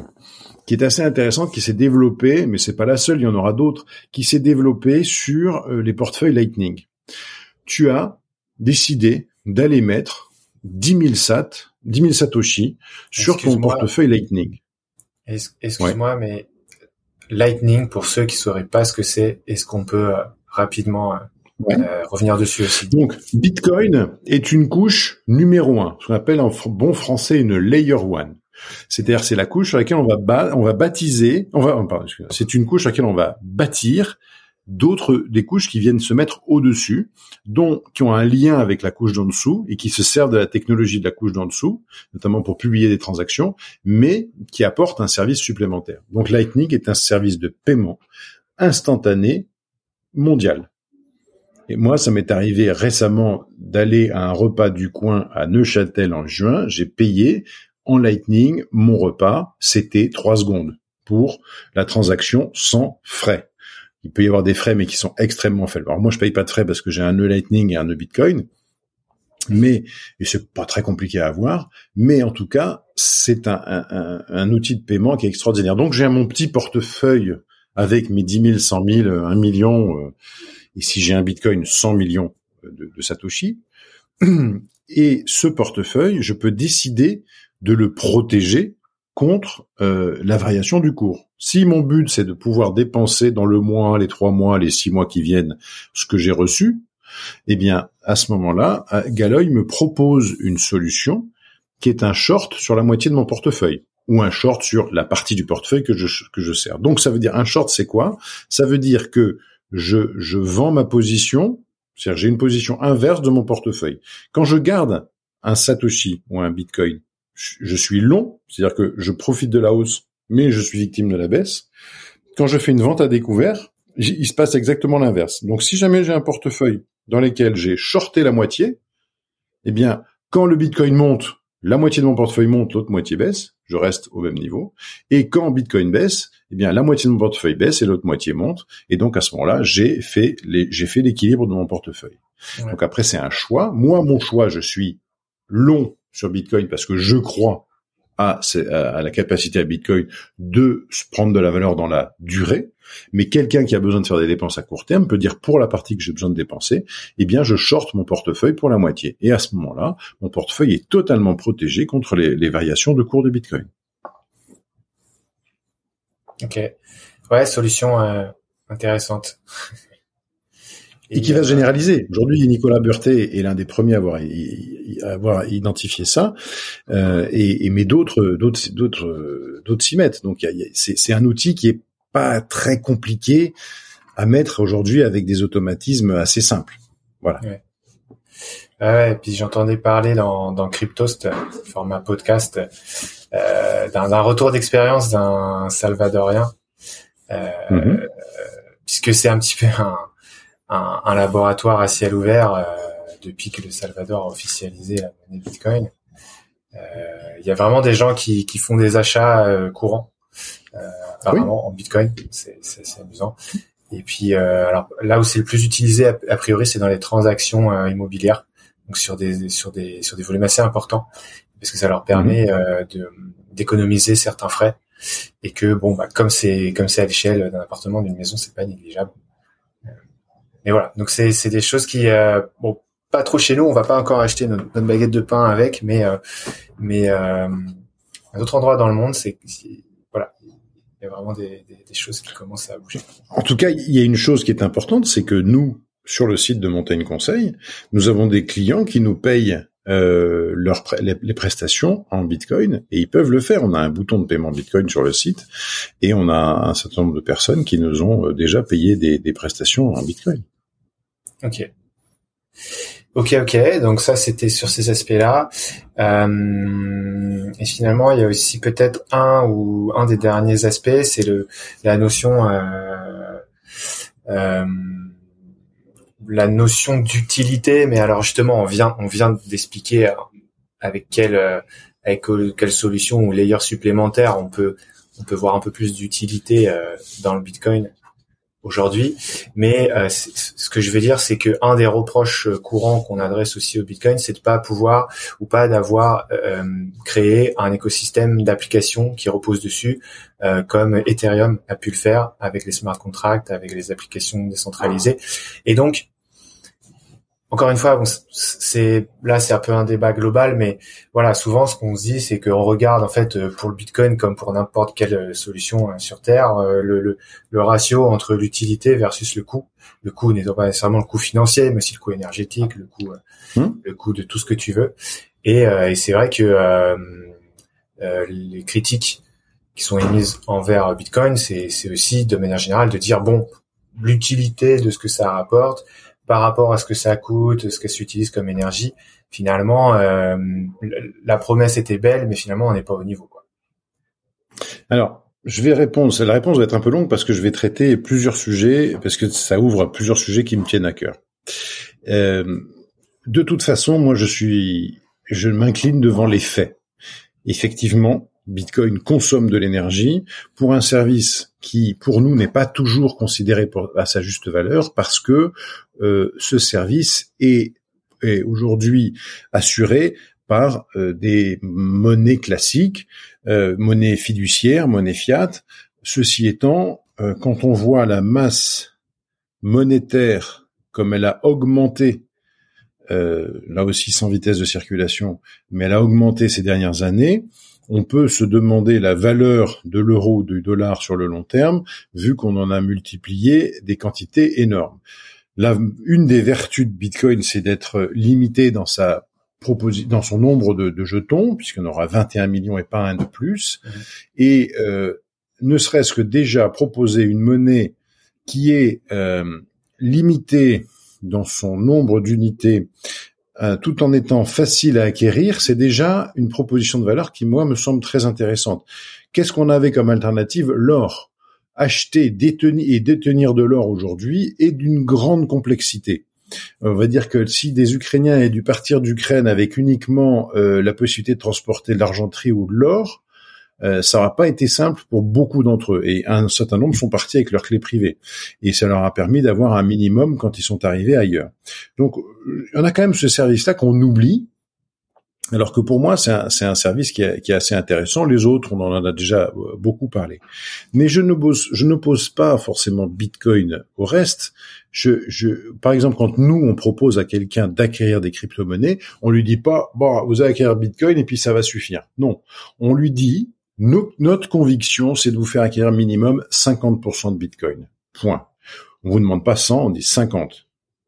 qui est assez intéressante, qui s'est développée, mais c'est pas la seule, il y en aura d'autres, qui s'est développée sur les portefeuilles Lightning. Tu as décidé d'aller mettre 10 000 sat, 10 000 satoshi sur ton portefeuille Lightning. Excuse-moi, mais Lightning, pour ceux qui sauraient pas ce que c'est, est-ce qu'on peut euh, rapidement euh, euh, revenir dessus aussi? Donc, Bitcoin est une couche numéro un, ce qu'on appelle en bon français une layer one. C'est-à-dire, c'est la couche sur laquelle on va, on va baptiser, on va, c'est une couche sur laquelle on va bâtir d'autres des couches qui viennent se mettre au-dessus, dont qui ont un lien avec la couche d'en dessous et qui se servent de la technologie de la couche d'en dessous, notamment pour publier des transactions, mais qui apportent un service supplémentaire. Donc Lightning est un service de paiement instantané mondial. Et moi, ça m'est arrivé récemment d'aller à un repas du coin à Neuchâtel en juin. J'ai payé en Lightning mon repas. C'était trois secondes pour la transaction sans frais il peut y avoir des frais, mais qui sont extrêmement faibles. Alors moi, je paye pas de frais parce que j'ai un nœud Lightning et un nœud Bitcoin, mais et c'est pas très compliqué à avoir. Mais en tout cas, c'est un, outil de paiement qui est extraordinaire. Donc j'ai mon petit portefeuille avec mes 10 000, 100 000, 1 million, euh, et si j'ai un Bitcoin, 100 millions de Satoshi. Et ce portefeuille, je peux décider de le protéger contre euh, la variation du cours. Si mon but c'est de pouvoir dépenser dans le mois, les trois mois, les six mois qui viennent, ce que j'ai reçu, eh bien à ce moment-là, euh, Galoy me propose une solution qui est un short sur la moitié de mon portefeuille ou un short sur la partie du portefeuille que je que je sers. Donc ça veut dire un short c'est quoi? Ça veut dire que je je vends ma position, c'est-à-dire j'ai une position inverse de mon portefeuille. Quand je garde un satoshi ou un bitcoin je suis long, c'est-à-dire que je profite de la hausse, mais je suis victime de la baisse. Quand je fais une vente à découvert, il se passe exactement l'inverse. Donc si jamais j'ai un portefeuille dans lequel j'ai shorté la moitié, eh bien, quand le Bitcoin monte, la moitié de mon portefeuille monte, l'autre moitié baisse, je reste au même niveau. Et quand Bitcoin baisse, eh bien, la moitié de mon portefeuille baisse et l'autre moitié monte. Et donc, à ce moment-là, j'ai fait les, j'ai fait l'équilibre de mon portefeuille. Donc après, c'est un choix. Moi, mon choix, je suis long sur Bitcoin parce que je crois à, la capacité à Bitcoin de prendre de la valeur dans la durée. Mais quelqu'un qui a besoin de faire des dépenses à court terme peut dire pour la partie que j'ai besoin de dépenser, eh bien je short mon portefeuille pour la moitié. Et à ce moment-là, mon portefeuille est totalement protégé contre les, les variations de cours de Bitcoin. Ok. Ouais, solution euh, intéressante. (laughs) et, qui va se généraliser. Aujourd'hui, Nicolas Burté est l'un des premiers à avoir, à avoir identifié ça, euh, et, et, mais d'autres, d'autres, d'autres, d'autres s'y mettent. Donc, c'est un outil qui est pas très compliqué à mettre aujourd'hui avec des automatismes assez simples. Voilà. Ouais. Ouais, et puis j'entendais parler dans, dans Cryptost, format podcast, euh, d'un retour d'expérience d'un Salvadorien, euh, mm-hmm. puisque c'est un petit peu un, un, un, laboratoire à ciel ouvert euh, depuis que le Salvador a officialisé la monnaie Bitcoin. Euh, il y a vraiment des gens qui, qui font des achats euh, courants euh, apparemment en Bitcoin. C'est amusant. Et puis, euh, alors là où c'est le plus utilisé a, priori, c'est dans les transactions euh, immobilières, donc sur des sur des sur des volumes assez importants, parce que ça leur permet mhm. de d'économiser certains frais et que bon, bah, comme c'est comme c'est à l'échelle d'un appartement, d'une maison, c'est pas négligeable. Mais voilà, donc c'est c'est des choses qui bon pas trop chez nous, on va pas encore acheter notre, baguette de pain avec, mais mais à d'autres endroits dans le monde, c'est il y a vraiment des, choses qui commencent à bouger. En tout cas, il y a une chose qui est importante, c'est que nous, sur le site de Montagne Conseil, nous avons des clients qui nous payent euh, leurs les, prestations en Bitcoin et ils peuvent le faire. On a un bouton de paiement Bitcoin sur le site et on a un certain nombre de personnes qui nous ont euh, déjà payé des, des prestations en Bitcoin. Ok. Ok, ok. Donc ça, c'était sur ces aspects-là. Euh, et finalement, il y a aussi peut-être un ou un des derniers aspects, c'est le la notion euh, euh, la notion d'utilité. Mais alors justement, on vient on vient d'expliquer avec quelle avec quelle solution ou layer supplémentaire on peut on peut voir un peu plus d'utilité dans le Bitcoin aujourd'hui. Mais euh, ce que je veux dire, c'est que un des reproches euh, courants qu'on adresse aussi au Bitcoin, c'est de pas pouvoir ou pas d'avoir euh, créé un écosystème d'applications qui repose dessus, comme Ethereum a pu le faire avec les smart contracts, avec les applications décentralisées. Et donc, encore une fois, c'est là c'est un peu un débat global, mais voilà, souvent ce qu'on se dit, c'est qu'on regarde en fait euh, pour le Bitcoin comme pour n'importe quelle euh, solution euh, sur Terre, le, le, le ratio entre l'utilité versus le coût. Le coût n'est pas nécessairement le coût financier, mais aussi le coût énergétique, le coût, hmm. le coût de tout ce que tu veux. Et, et c'est vrai que euh, les critiques qui sont émises envers Bitcoin, c'est aussi de manière générale de dire bon, l'utilité de ce que ça rapporte par rapport à ce que ça coûte, ce que s'utilise comme énergie, finalement, euh, la promesse était belle, mais finalement, on n'est pas au niveau. Alors, je vais répondre. La réponse va être un peu longue parce que je vais traiter plusieurs sujets, parce que ça ouvre plusieurs sujets qui me tiennent à cœur. Euh, de toute façon, moi, je suis, je m'incline devant les faits. Effectivement, Bitcoin consomme de l'énergie pour un service qui, pour nous, n'est pas toujours considéré à sa juste valeur parce que euh, ce service est, aujourd'hui assuré par euh, des monnaies classiques, euh, monnaie fiduciaire, monnaie fiat. Ceci étant, quand on voit la masse monétaire comme elle a augmenté là aussi sans vitesse de circulation, mais elle a augmenté ces dernières années, on peut se demander la valeur de l'euro, du dollar sur le long terme, vu qu'on en a multiplié des quantités énormes. Une des vertus de Bitcoin, c'est d'être limité dans sa dans son nombre de, jetons, puisqu'on aura 21 millions et pas un de plus, mmh. et euh, ne serait-ce que déjà proposer une monnaie qui est euh, limitée dans son nombre d'unités euh, tout en étant facile à acquérir, c'est déjà une proposition de valeur qui, moi, me semble très intéressante. Qu'est-ce qu'on avait comme alternative? L'or. acheter, détenir et détenir de l'or aujourd'hui est d'une grande complexité. On va dire que si des Ukrainiens avaient dû partir d'Ukraine avec uniquement euh, la possibilité de transporter de l'argenterie ou de l'or, euh, ça n'aura pas été simple pour beaucoup d'entre eux. Et un certain nombre sont partis avec leurs clés privées. Et ça leur a permis d'avoir un minimum quand ils sont arrivés ailleurs. Donc, y en a quand même ce service-là qu'on oublie, alors que pour moi, c'est un, service qui est, assez intéressant. Les autres, on en a déjà euh, beaucoup parlé. Mais je ne pose, pas forcément Bitcoin au reste. Je, je, par exemple, quand nous, on propose à quelqu'un d'acquérir des crypto-monnaies, on lui dit pas, bon, vous allez acquérir Bitcoin et puis ça va suffire. Non. On lui dit, notre conviction, c'est de vous faire acquérir minimum 50% de Bitcoin. Point. On vous demande pas 100, on dit 50.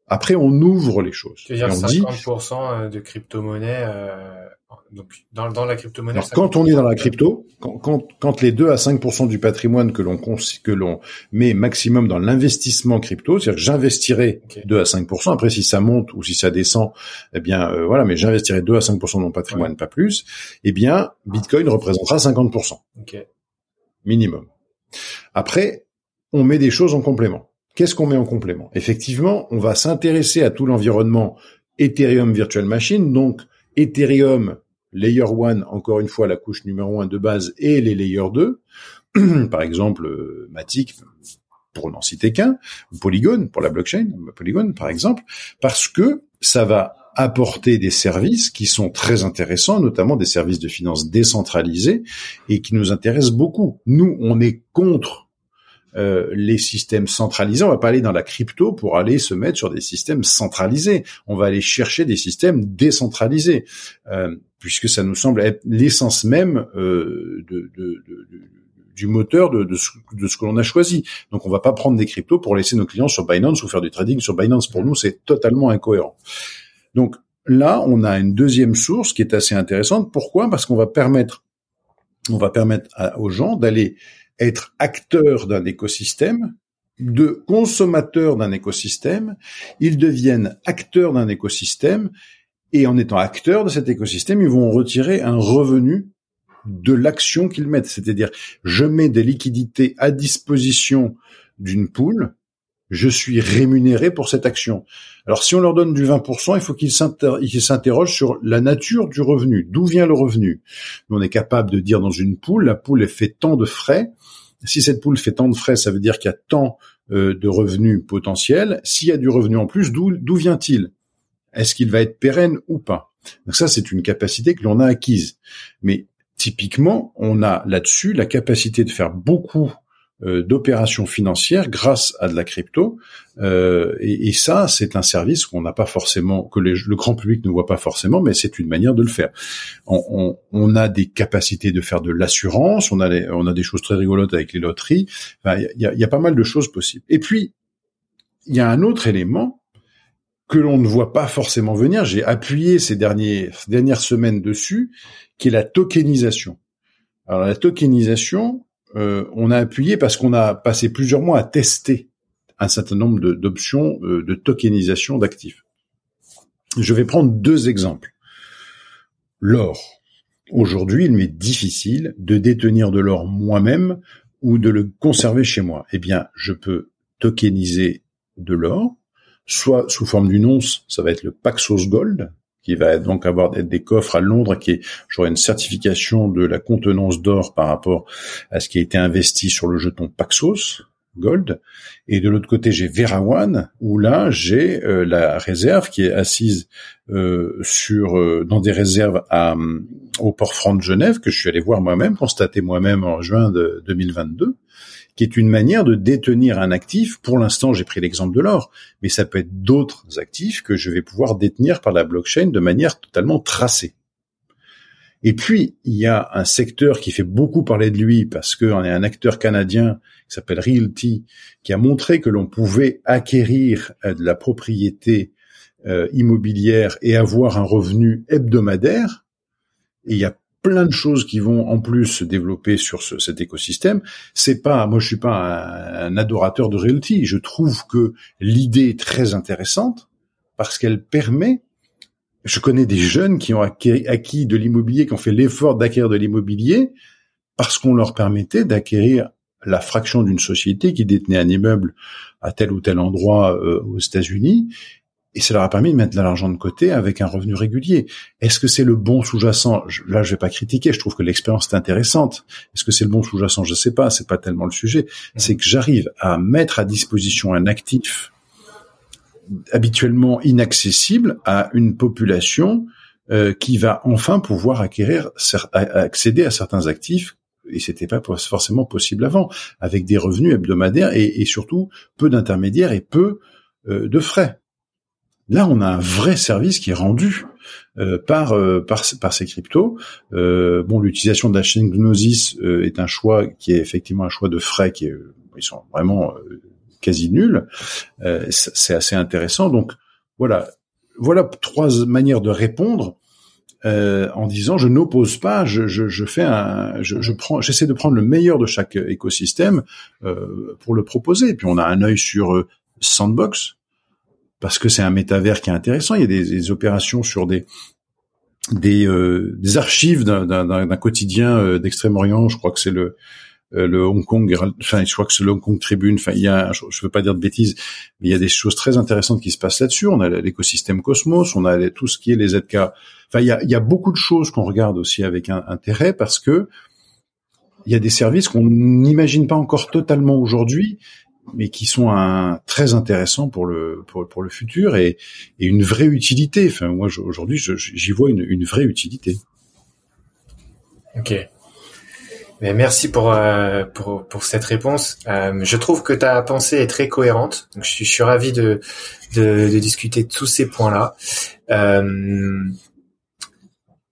Après, on ouvre les choses. C'est-à-dire 50% euh, de crypto-monnaie, euh, donc dans, dans la crypto-monnaie. Quand on est dans la crypto, quand, quand, quand, les 2 à 5% du patrimoine que l'on que l'on met maximum dans l'investissement crypto, c'est-à-dire que j'investirai 2 à 5%. Après, si ça monte ou si ça descend, eh bien euh, voilà, mais j'investirai 2 à 5% de mon patrimoine, pas plus. Eh bien, Bitcoin représentera 50%. Okay. Minimum. Après, on met des choses en complément. Qu'est-ce qu'on met en complément? Effectivement, on va s'intéresser à tout l'environnement Ethereum Virtual Machine, donc Ethereum Layer 1, encore une fois la couche numéro 1 de base, et les Layer 2, (clears throat) par exemple euh, Matic, pour n'en citer qu'un, Polygon pour la blockchain, Polygon par exemple, parce que ça va apporter des services qui sont très intéressants, notamment des services de finances décentralisés et qui nous intéressent beaucoup. Nous, on est contre euh, les systèmes centralisés. On va pas aller dans la crypto pour aller se mettre sur des systèmes centralisés. On va aller chercher des systèmes décentralisés, euh, puisque ça nous semble être l'essence même euh, de, de, de, du moteur de, ce, de ce que l'on a choisi. Donc on va pas prendre des cryptos pour laisser nos clients sur Binance ou faire du trading sur Binance. Pour nous, c'est totalement incohérent. Donc là, on a une deuxième source qui est assez intéressante. Pourquoi? Parce qu'on va permettre, on va permettre aux gens d'aller être acteurs d'un écosystème, de consommateurs d'un écosystème, ils deviennent acteurs d'un écosystème, et en étant acteurs de cet écosystème, ils vont retirer un revenu de l'action qu'ils mettent. C'est-à-dire, je mets des liquidités à disposition d'une poule, je suis rémunéré pour cette action. Alors si on leur donne du 20%, il faut qu'ils s'interrogent sur la nature du revenu, d'où vient le revenu? On est capable de dire dans une poule, la poule fait tant de frais. Si cette poule fait tant de frais, ça veut dire qu'il y a tant euh, de revenus potentiels. S'il y a du revenu en plus, d'où vient-il? Est-ce qu'il va être pérenne ou pas? Donc ça, c'est une capacité que l'on a acquise. Mais typiquement, on a là-dessus la capacité de faire beaucoup d'opérations financières grâce à de la crypto. Euh, et, et, ça, c'est un service qu'on n'a pas forcément, que le grand public ne voit pas forcément, mais c'est une manière de le faire. On, on, on a des capacités de faire de l'assurance, on a, on a des choses très rigolotes avec les loteries. Il y, a, y a pas mal de choses possibles. Et puis, il y a un autre élément que l'on ne voit pas forcément venir. J'ai appuyé ces, derniers, ces dernières semaines dessus, qui est la tokenisation. Alors la tokenisation, euh, on a appuyé parce qu'on a passé plusieurs mois à tester un certain nombre d'options de, de, tokenisation d'actifs. Je vais prendre deux exemples. L'or. Aujourd'hui, il m'est difficile de détenir de l'or moi-même ou de le conserver chez moi. Eh bien, je peux tokeniser de l'or, soit sous forme d'une once, ça va être le Paxos Gold, qui va donc avoir des coffres à Londres, qui j'aurai une certification de la contenance d'or par rapport à ce qui a été investi sur le jeton Paxos Gold. Et de l'autre côté, j'ai Verawan, où là, j'ai euh, la réserve qui est assise euh, sur euh, dans des réserves à, au port franc de Genève, que je suis allé voir moi-même, constater moi-même en juin de 2022 qui est une manière de détenir un actif. Pour l'instant, j'ai pris l'exemple de l'or, mais ça peut être d'autres actifs que je vais pouvoir détenir par la blockchain de manière totalement tracée. Et puis, il y a un secteur qui fait beaucoup parler de lui parce qu'on est un acteur canadien qui s'appelle Realty, qui a montré que l'on pouvait acquérir euh, de la propriété euh, immobilière et avoir un revenu hebdomadaire. Et il y a plein de choses qui vont en plus se développer sur cet écosystème. C'est pas, moi je suis pas un, adorateur de realty. Je trouve que l'idée est très intéressante parce qu'elle permet. Je connais des jeunes qui ont acquis, de l'immobilier, qui ont fait l'effort d'acquérir de l'immobilier parce qu'on leur permettait d'acquérir la fraction d'une société qui détenait un immeuble à tel ou tel endroit euh, aux États-Unis et ça leur a permis de mettre de l'argent de côté avec un revenu régulier. Est-ce que c'est le bon sous-jacent? Là, je vais pas critiquer. Je trouve que l'expérience est intéressante. Est-ce que c'est le bon sous-jacent? Je sais pas. C'est pas tellement le sujet. Mmh. C'est que j'arrive à mettre à disposition un actif habituellement inaccessible à une population euh, qui va enfin pouvoir acquérir, accéder à certains actifs et c'était pas forcément possible avant, avec des revenus hebdomadaires et, surtout peu d'intermédiaires et peu euh, de frais. Là, on a un vrai service qui est rendu euh, par, euh, par, par ces cryptos. Euh, bon, l'utilisation de la chaîne Gnosis est un choix qui est effectivement un choix de frais qui est, ils sont vraiment quasi nuls. c'est assez intéressant. Donc voilà, voilà trois manières de répondre. En disant je n'oppose pas, je, je, je, fais un, je, je prends, j'essaie de prendre le meilleur de chaque écosystème pour le proposer. Puis on a un œil sur Sandbox, parce que c'est un métavers qui est intéressant. Il y a des, opérations sur des des, euh, des archives d'un quotidien euh, d'Extrême-Orient. Je crois que c'est le euh, le Hong Kong, enfin, je crois que c'est le Hong Kong Tribune. Enfin, il y a, je, veux pas dire de bêtises, mais il y a des choses très intéressantes qui se passent là-dessus. On a l'écosystème Cosmos, on a tout ce qui est les ZK. Enfin, il y a, il y a beaucoup de choses qu'on regarde aussi avec un, intérêt parce que il y a des services qu'on n'imagine pas encore totalement aujourd'hui mais qui sont un, très intéressants pour le pour, le futur et, et, une vraie utilité. Enfin, moi aujourd'hui, j'y vois une, une, vraie utilité. Ok. Merci pour, euh, pour, pour cette réponse. Euh, je trouve que ta pensée est très cohérente. Je suis, ravi de, de, de discuter de tous ces points-là. Euh,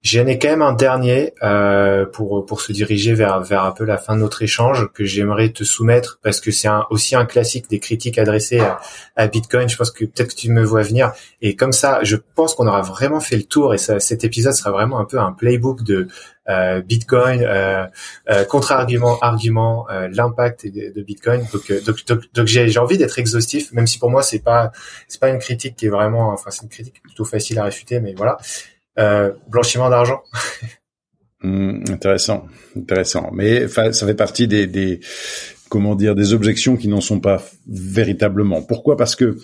J'en ai quand même un dernier euh, pour pour se diriger vers vers un peu la fin de notre échange que j'aimerais te soumettre parce que c'est un, aussi un classique des critiques adressées à, Bitcoin. Je pense que peut-être que tu me vois venir et comme ça, je pense qu'on aura vraiment fait le tour et ça, cet épisode sera vraiment un peu un playbook de euh, Bitcoin, euh, euh contre-argument, argument, euh, l'impact de, Bitcoin. Donc, euh, donc, donc, donc j'ai envie d'être exhaustif, même si pour moi c'est pas c'est pas une critique qui est vraiment, enfin c'est une critique plutôt facile à réfuter, mais voilà. Euh, blanchiment d'argent. (laughs) Hmm, intéressant, intéressant. Mais ça fait partie des, des comment dire des objections qui n'en sont pas véritablement. Pourquoi? Parce que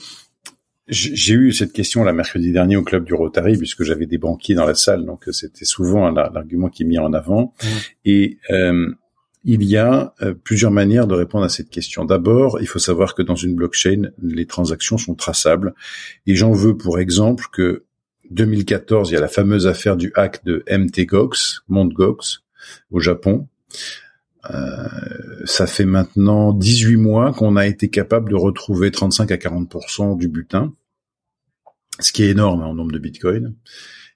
j'ai eu cette question la mercredi dernier au club du Rotary puisque j'avais des banquiers dans la salle, donc c'était souvent l'argument qui est mis en avant. Hmm. Et euh, il y a euh, plusieurs manières de répondre à cette question. D'abord, il faut savoir que dans une blockchain, les transactions sont traçables. Et j'en veux pour exemple que 2014, il y a la fameuse affaire du hack de MT Gox. Gox, au Japon. Euh, ça fait maintenant 18 mois qu'on a été capable de retrouver 35 à 40% du butin, ce qui est énorme en nombre de bitcoins.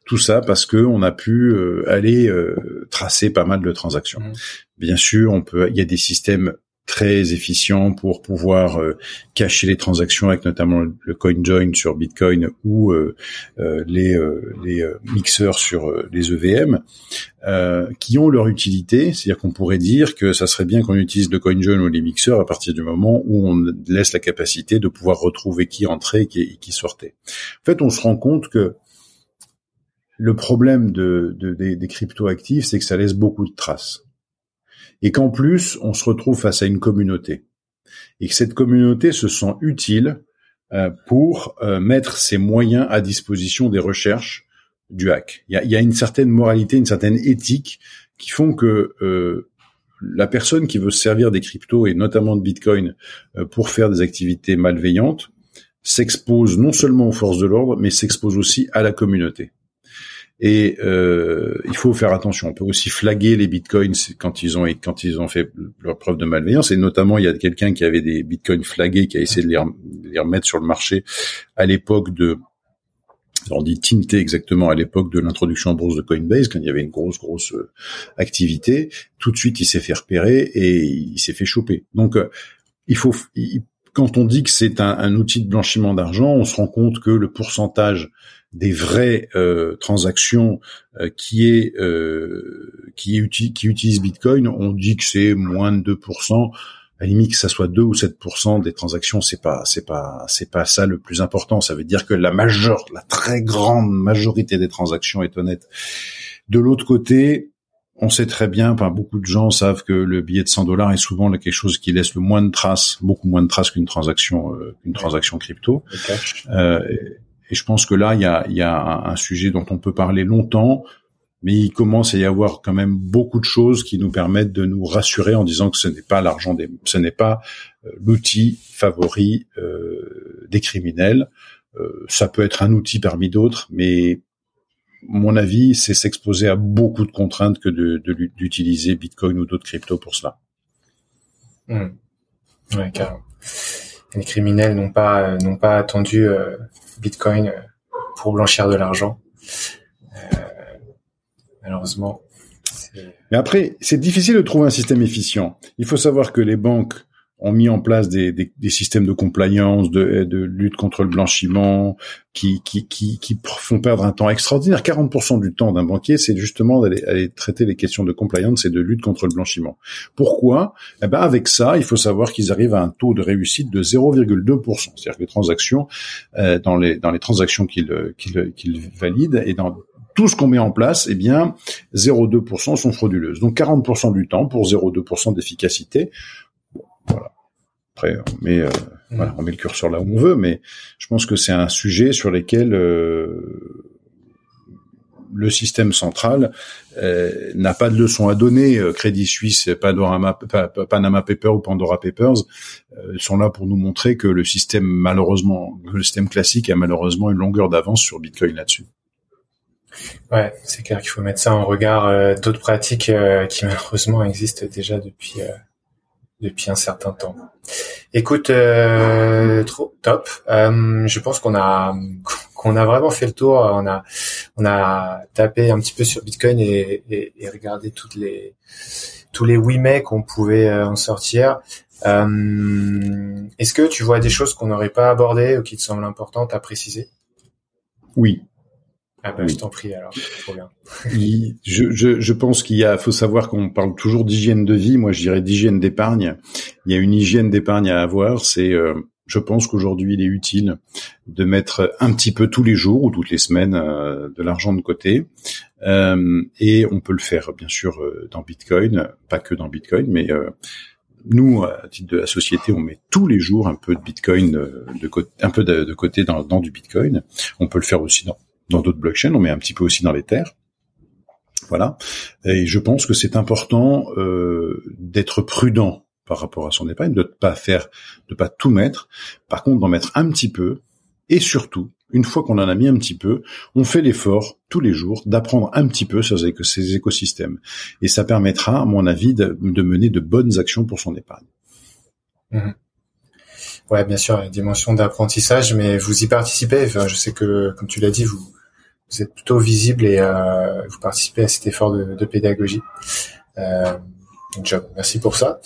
Tout ça parce que on a pu euh, aller euh, tracer pas mal de transactions. Mmh. Bien sûr, on peut, il y a des systèmes très efficient pour pouvoir euh, cacher les transactions avec notamment le CoinJoin sur Bitcoin ou euh, euh, les, les mixeurs sur les EVM qui ont leur utilité. C'est-à-dire qu'on pourrait dire que ça serait bien qu'on utilise le CoinJoin ou les mixeurs à partir du moment où on laisse la capacité de pouvoir retrouver qui entrait et qui, sortait. En fait, on se rend compte que le problème de, de des crypto-actifs, c'est que ça laisse beaucoup de traces et qu'en plus on se retrouve face à une communauté et que cette communauté se sent utile euh, pour euh, mettre ses moyens à disposition des recherches du hack. Il y a, une certaine moralité, une certaine éthique qui font que euh, la personne qui veut se servir des cryptos et notamment de Bitcoin pour faire des activités malveillantes s'expose non seulement aux forces de l'ordre, mais s'expose aussi à la communauté. Et euh, il faut faire attention. On peut aussi flaguer les bitcoins quand ils ont quand ils ont fait leur preuve de malveillance. Et notamment, il y a quelqu'un qui avait des bitcoins flagués, qui a essayé de les, remettre sur le marché à l'époque de on dit tinté exactement à l'époque de l'introduction en bourse de Coinbase, quand il y avait une grosse, grosse euh, activité. Tout de suite, il s'est fait repérer et il s'est fait choper. Donc, euh, il faut, quand on dit que c'est un, un, outil de blanchiment d'argent, on se rend compte que le pourcentage des vraies euh, transactions euh, qui est euh, qui, est qui utilisent Bitcoin, on dit que c'est moins de 2%. À la limite que ça soit 2 ou 7% des transactions, c'est pas c'est pas c'est pas ça le plus important. Ça veut dire que la majeure, la très grande majorité des transactions est honnête. De l'autre côté, on sait très bien, enfin, beaucoup de gens savent que le billet de 100 dollars est souvent quelque chose qui laisse le moins de traces, beaucoup moins de traces qu'une transaction, euh, qu'une transaction crypto. Euh, et, je pense que là, il y a, y a un, sujet dont on peut parler longtemps, mais il commence à y avoir quand même beaucoup de choses qui nous permettent de nous rassurer en disant que ce n'est pas l'argent des, ce n'est pas euh, l'outil favori euh, des criminels. Euh, ça peut être un outil parmi d'autres, mais mon avis, c'est s'exposer à beaucoup de contraintes que de, d'utiliser Bitcoin ou d'autres cryptos pour cela. Hmm. Ouais, carrément. Les criminels n'ont pas n'ont pas attendu euh, Bitcoin euh, pour blanchir de l'argent. Euh, malheureusement. Mais après, c'est difficile de trouver un système efficient. Il faut savoir que les banques ont mis en place des, des, des systèmes de compliance, de, de, lutte contre le blanchiment, qui, qui, qui, qui font perdre un temps extraordinaire. 40% du temps d'un banquier, c'est justement d'aller traiter les questions de compliance et de lutte contre le blanchiment. Pourquoi? Eh ben avec ça, il faut savoir qu'ils arrivent à un taux de réussite de 0,2%. C'est-à-dire que les transactions, euh, dans les dans les transactions qu'ils qu'ils qu'ils valident et dans tout ce qu'on met en place, eh bien, 0,2% sont frauduleuses. Donc 40% du temps pour 0,2% d'efficacité. Voilà. Après, on met, euh, mm. on met le curseur là où on veut, mais je pense que c'est un sujet sur lequel euh, le système central euh, n'a pas de leçon à donner. Crédit Suisse, Panorama, Panama Papers ou Pandora Papers sont là pour nous montrer que le système malheureusement, le système classique a malheureusement une longueur d'avance sur Bitcoin là-dessus. Ouais, c'est clair qu'il faut mettre ça en regard d'autres pratiques qui malheureusement existent déjà depuis depuis un certain temps. Écoute, euh, trop top. Euh, je pense qu'on a (laughs) qu'on a vraiment fait le tour. On a on a tapé un petit peu sur Bitcoin et, regardé toutes les tous les oui qu'on pouvait euh, en sortir. Est-ce que tu vois des choses qu'on n'aurait pas abordées ou qui te semblent importantes à préciser? Oui, ah je t'en prie alors, trop bien. (laughs) je, je, je, pense qu'il y a, faut savoir qu'on parle toujours d'hygiène de vie. Moi, je dirais d'hygiène d'épargne. Il y a une hygiène d'épargne à avoir. C'est, euh, je pense qu'aujourd'hui, il est utile de mettre un petit peu tous les jours ou toutes les semaines euh, de l'argent de côté. Euh, et on peut le faire, bien sûr, euh, dans Bitcoin, pas que dans Bitcoin, mais nous, à titre de la société, on met tous les jours un peu de Bitcoin de, côté, un peu de, côté dans, dans, du Bitcoin. On peut le faire aussi dans dans d'autres blockchains, on met un petit peu aussi dans les terres. Voilà. Et je pense que c'est important euh, d'être prudent par rapport à son épargne, de ne pas faire, de pas tout mettre. Par contre, d'en mettre un petit peu. Et surtout, une fois qu'on en a mis un petit peu, on fait l'effort tous les jours d'apprendre un petit peu sur ces écosystèmes. Et ça permettra, à mon avis, de, mener de bonnes actions pour son épargne. Mmh. Ouais, bien sûr, une dimension d'apprentissage, mais vous y participez. Je sais que, comme tu l'as dit, vous, vous êtes plutôt visible et euh, vous participez à cet effort de, de pédagogie. Euh, job. Merci pour ça.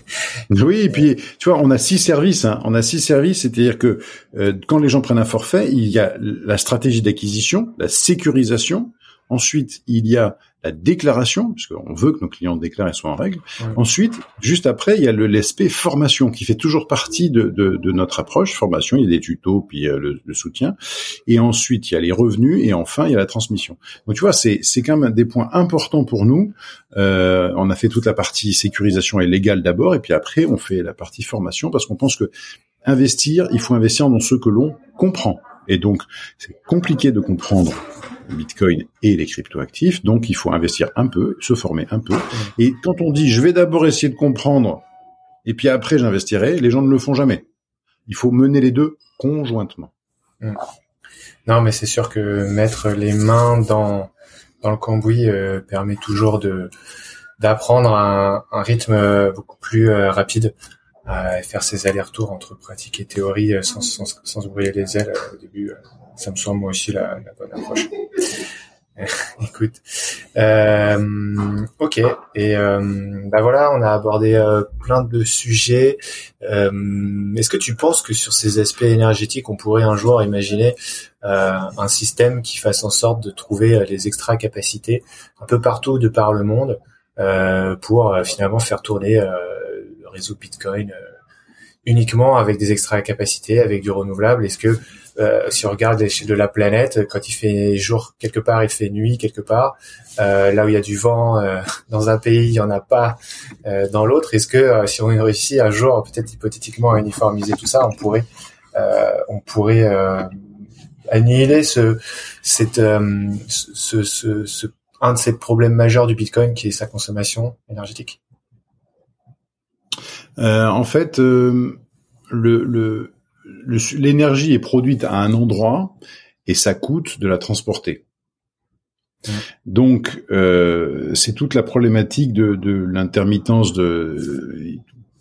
(laughs) oui, et puis tu vois, on a six services. Hein. On a six services, c'est-à-dire que euh, quand les gens prennent un forfait, il y a la stratégie d'acquisition, la sécurisation. Ensuite, il y a la déclaration, puisqu'on veut que nos clients déclarent et soient en règle. Ensuite, juste après, il y a le l'aspect formation qui fait toujours partie de, de, de, notre approche. Formation, il y a des tutos, puis le, le, soutien. Et ensuite, il y a les revenus et enfin, il y a la transmission. Donc tu vois, c'est c'est quand même des points importants pour nous. Euh, on a fait toute la partie sécurisation et légale d'abord, et puis après, on fait la partie formation parce qu'on pense que investir, il faut investir dans ce que l'on comprend. Et donc, c'est compliqué de comprendre Bitcoin et les cryptoactifs. Donc, il faut investir un peu, se former un peu. Et quand on dit, je vais d'abord essayer de comprendre, et puis après, j'investirai, les gens ne le font jamais. Il faut mener les deux conjointement. Hmm. Non, mais c'est sûr que mettre les mains dans dans le cambouis euh, permet toujours de d'apprendre un, un, rythme beaucoup plus euh, rapide, à faire ses allers-retours entre pratique et théorie euh, sans, sans, sans les ailes au début ça me semble moi aussi la, la bonne approche. (laughs) Écoute, euh, ok, et euh, bah voilà, on a abordé euh, plein de sujets. Euh, est-ce que tu penses que sur ces aspects énergétiques, on pourrait un jour imaginer euh, un système qui fasse en sorte de trouver les extra capacités un peu partout de par le monde pour finalement faire tourner le réseau Bitcoin uniquement avec des extra capacités, avec du renouvelable? Est-ce que euh, si on regarde l'échelle de la planète, quand il fait jour quelque part, il fait nuit quelque part. Euh, là où il y a du vent euh, (laughs) dans un pays, il y en a pas euh, dans l'autre. Est-ce que si on réussit un jour, peut-être hypothétiquement, à uniformiser tout ça, on pourrait, on pourrait annihiler ce, cette, ce, ce, ce, un de ces problèmes majeurs du Bitcoin qui est sa consommation énergétique? en fait, le, le l'énergie est produite à un endroit et ça coûte de la transporter. Donc, euh, c'est toute la problématique de, de l'intermittence de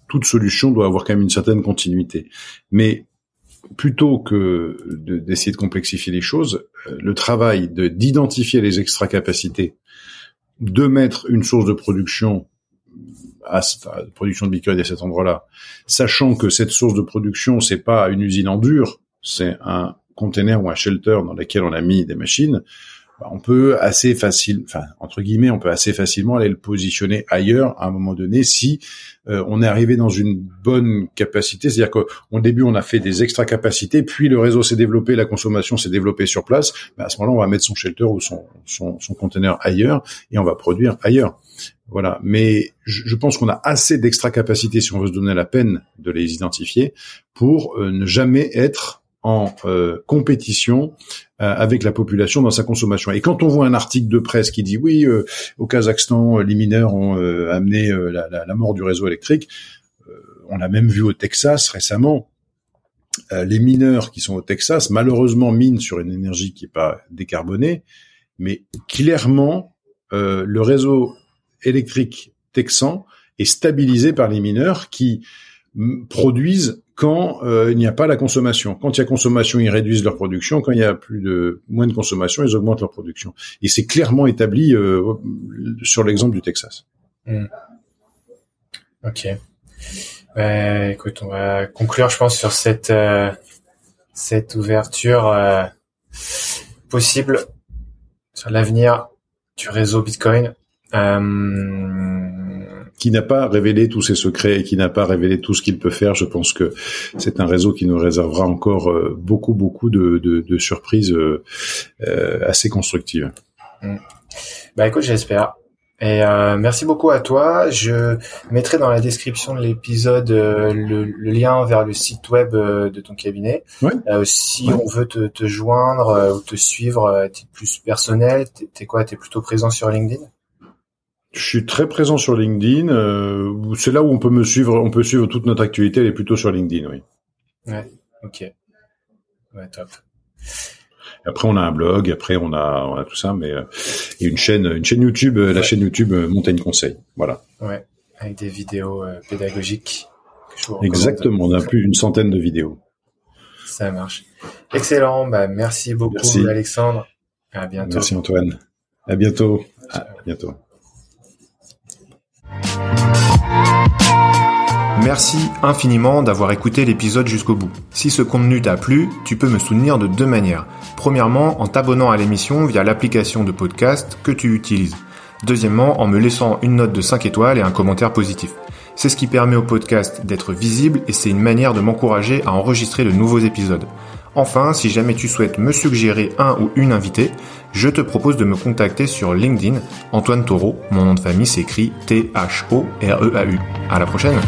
toute solution doit avoir quand même une certaine continuité. Mais plutôt que d'essayer de, complexifier les choses, euh, le travail de d'identifier les extra capacités, de mettre une source de production à, la production de Bitcoin à cet endroit-là, sachant que cette source de production, c'est pas une usine en dur, c'est un container ou un shelter dans lequel on a mis des machines, bah, on peut assez facile, enfin entre guillemets, on peut assez facilement aller le positionner ailleurs à un moment donné si euh, on est arrivé dans une bonne capacité, c'est-à-dire qu'au début on a fait des extra capacités, puis le réseau s'est développé, la consommation s'est développée sur place. Bah, à ce moment-là, on va mettre son shelter ou son, son, container ailleurs et on va produire ailleurs. Voilà. Mais je, pense qu'on a assez d'extra capacités si on veut se donner la peine de les identifier pour euh, ne jamais être en euh, compétition euh, avec la population dans sa consommation. Et quand on voit un article de presse qui dit oui, au Kazakhstan, les mineurs ont amené la, la, la, mort du réseau électrique, on l'a même vu au Texas récemment. les mineurs qui sont au Texas, malheureusement, minent sur une énergie qui n'est pas décarbonée, mais clairement, le réseau électrique texan est stabilisé par les mineurs qui produisent quand euh, il n'y a pas la consommation. Quand il y a consommation, ils réduisent leur production. Quand il y a plus de moins de consommation, ils augmentent leur production. Et c'est clairement établi euh, sur l'exemple du Texas. Hmm. Ok. Bah, écoute, on va conclure, je pense, sur cette euh, cette ouverture possible sur l'avenir du réseau Bitcoin. Euh, qui n'a pas révélé tous ses secrets et qui n'a pas révélé tout ce qu'il peut faire. Je pense que c'est un réseau qui nous réservera encore euh, beaucoup, beaucoup de, de, de surprises euh, assez constructives. Mm. Bah écoute, j'espère. Et euh, merci beaucoup à toi. Je mettrai dans la description de l'épisode le, lien vers le site web de ton cabinet. Ouais. si on veut te, te joindre ou te suivre, t'es plus personnel, t'es quoi? T'es plutôt présent sur LinkedIn? Je suis très présent sur LinkedIn. Euh, c'est là où on peut me suivre. On peut suivre toute notre actualité. Elle est plutôt sur LinkedIn, oui. Ouais. Ok. Ouais, top. Après, on a un blog. Après, on a, on a tout ça, mais euh, et une chaîne, une chaîne YouTube, la chaîne YouTube euh, Montagne Conseil. Voilà. Ouais, avec des vidéos euh, pédagogiques. Exactement. On a plus d'une centaine de vidéos. Ça marche. Excellent. Bah, merci beaucoup, merci. Alexandre. À bientôt. Merci Antoine. À bientôt. À bientôt. Merci infiniment d'avoir écouté l'épisode jusqu'au bout. Si ce contenu t'a plu, tu peux me soutenir de deux manières. Premièrement, en t'abonnant à l'émission via l'application de podcast que tu utilises. Deuxièmement, en me laissant une note de 5 étoiles et un commentaire positif. C'est ce qui permet au podcast d'être visible et c'est une manière de m'encourager à enregistrer de nouveaux épisodes. Enfin, si jamais tu souhaites me suggérer un ou une invitée, je te propose de me contacter sur LinkedIn. Antoine Taureau, mon nom de famille s'écrit T-H-O-R-E-A-U. À la prochaine!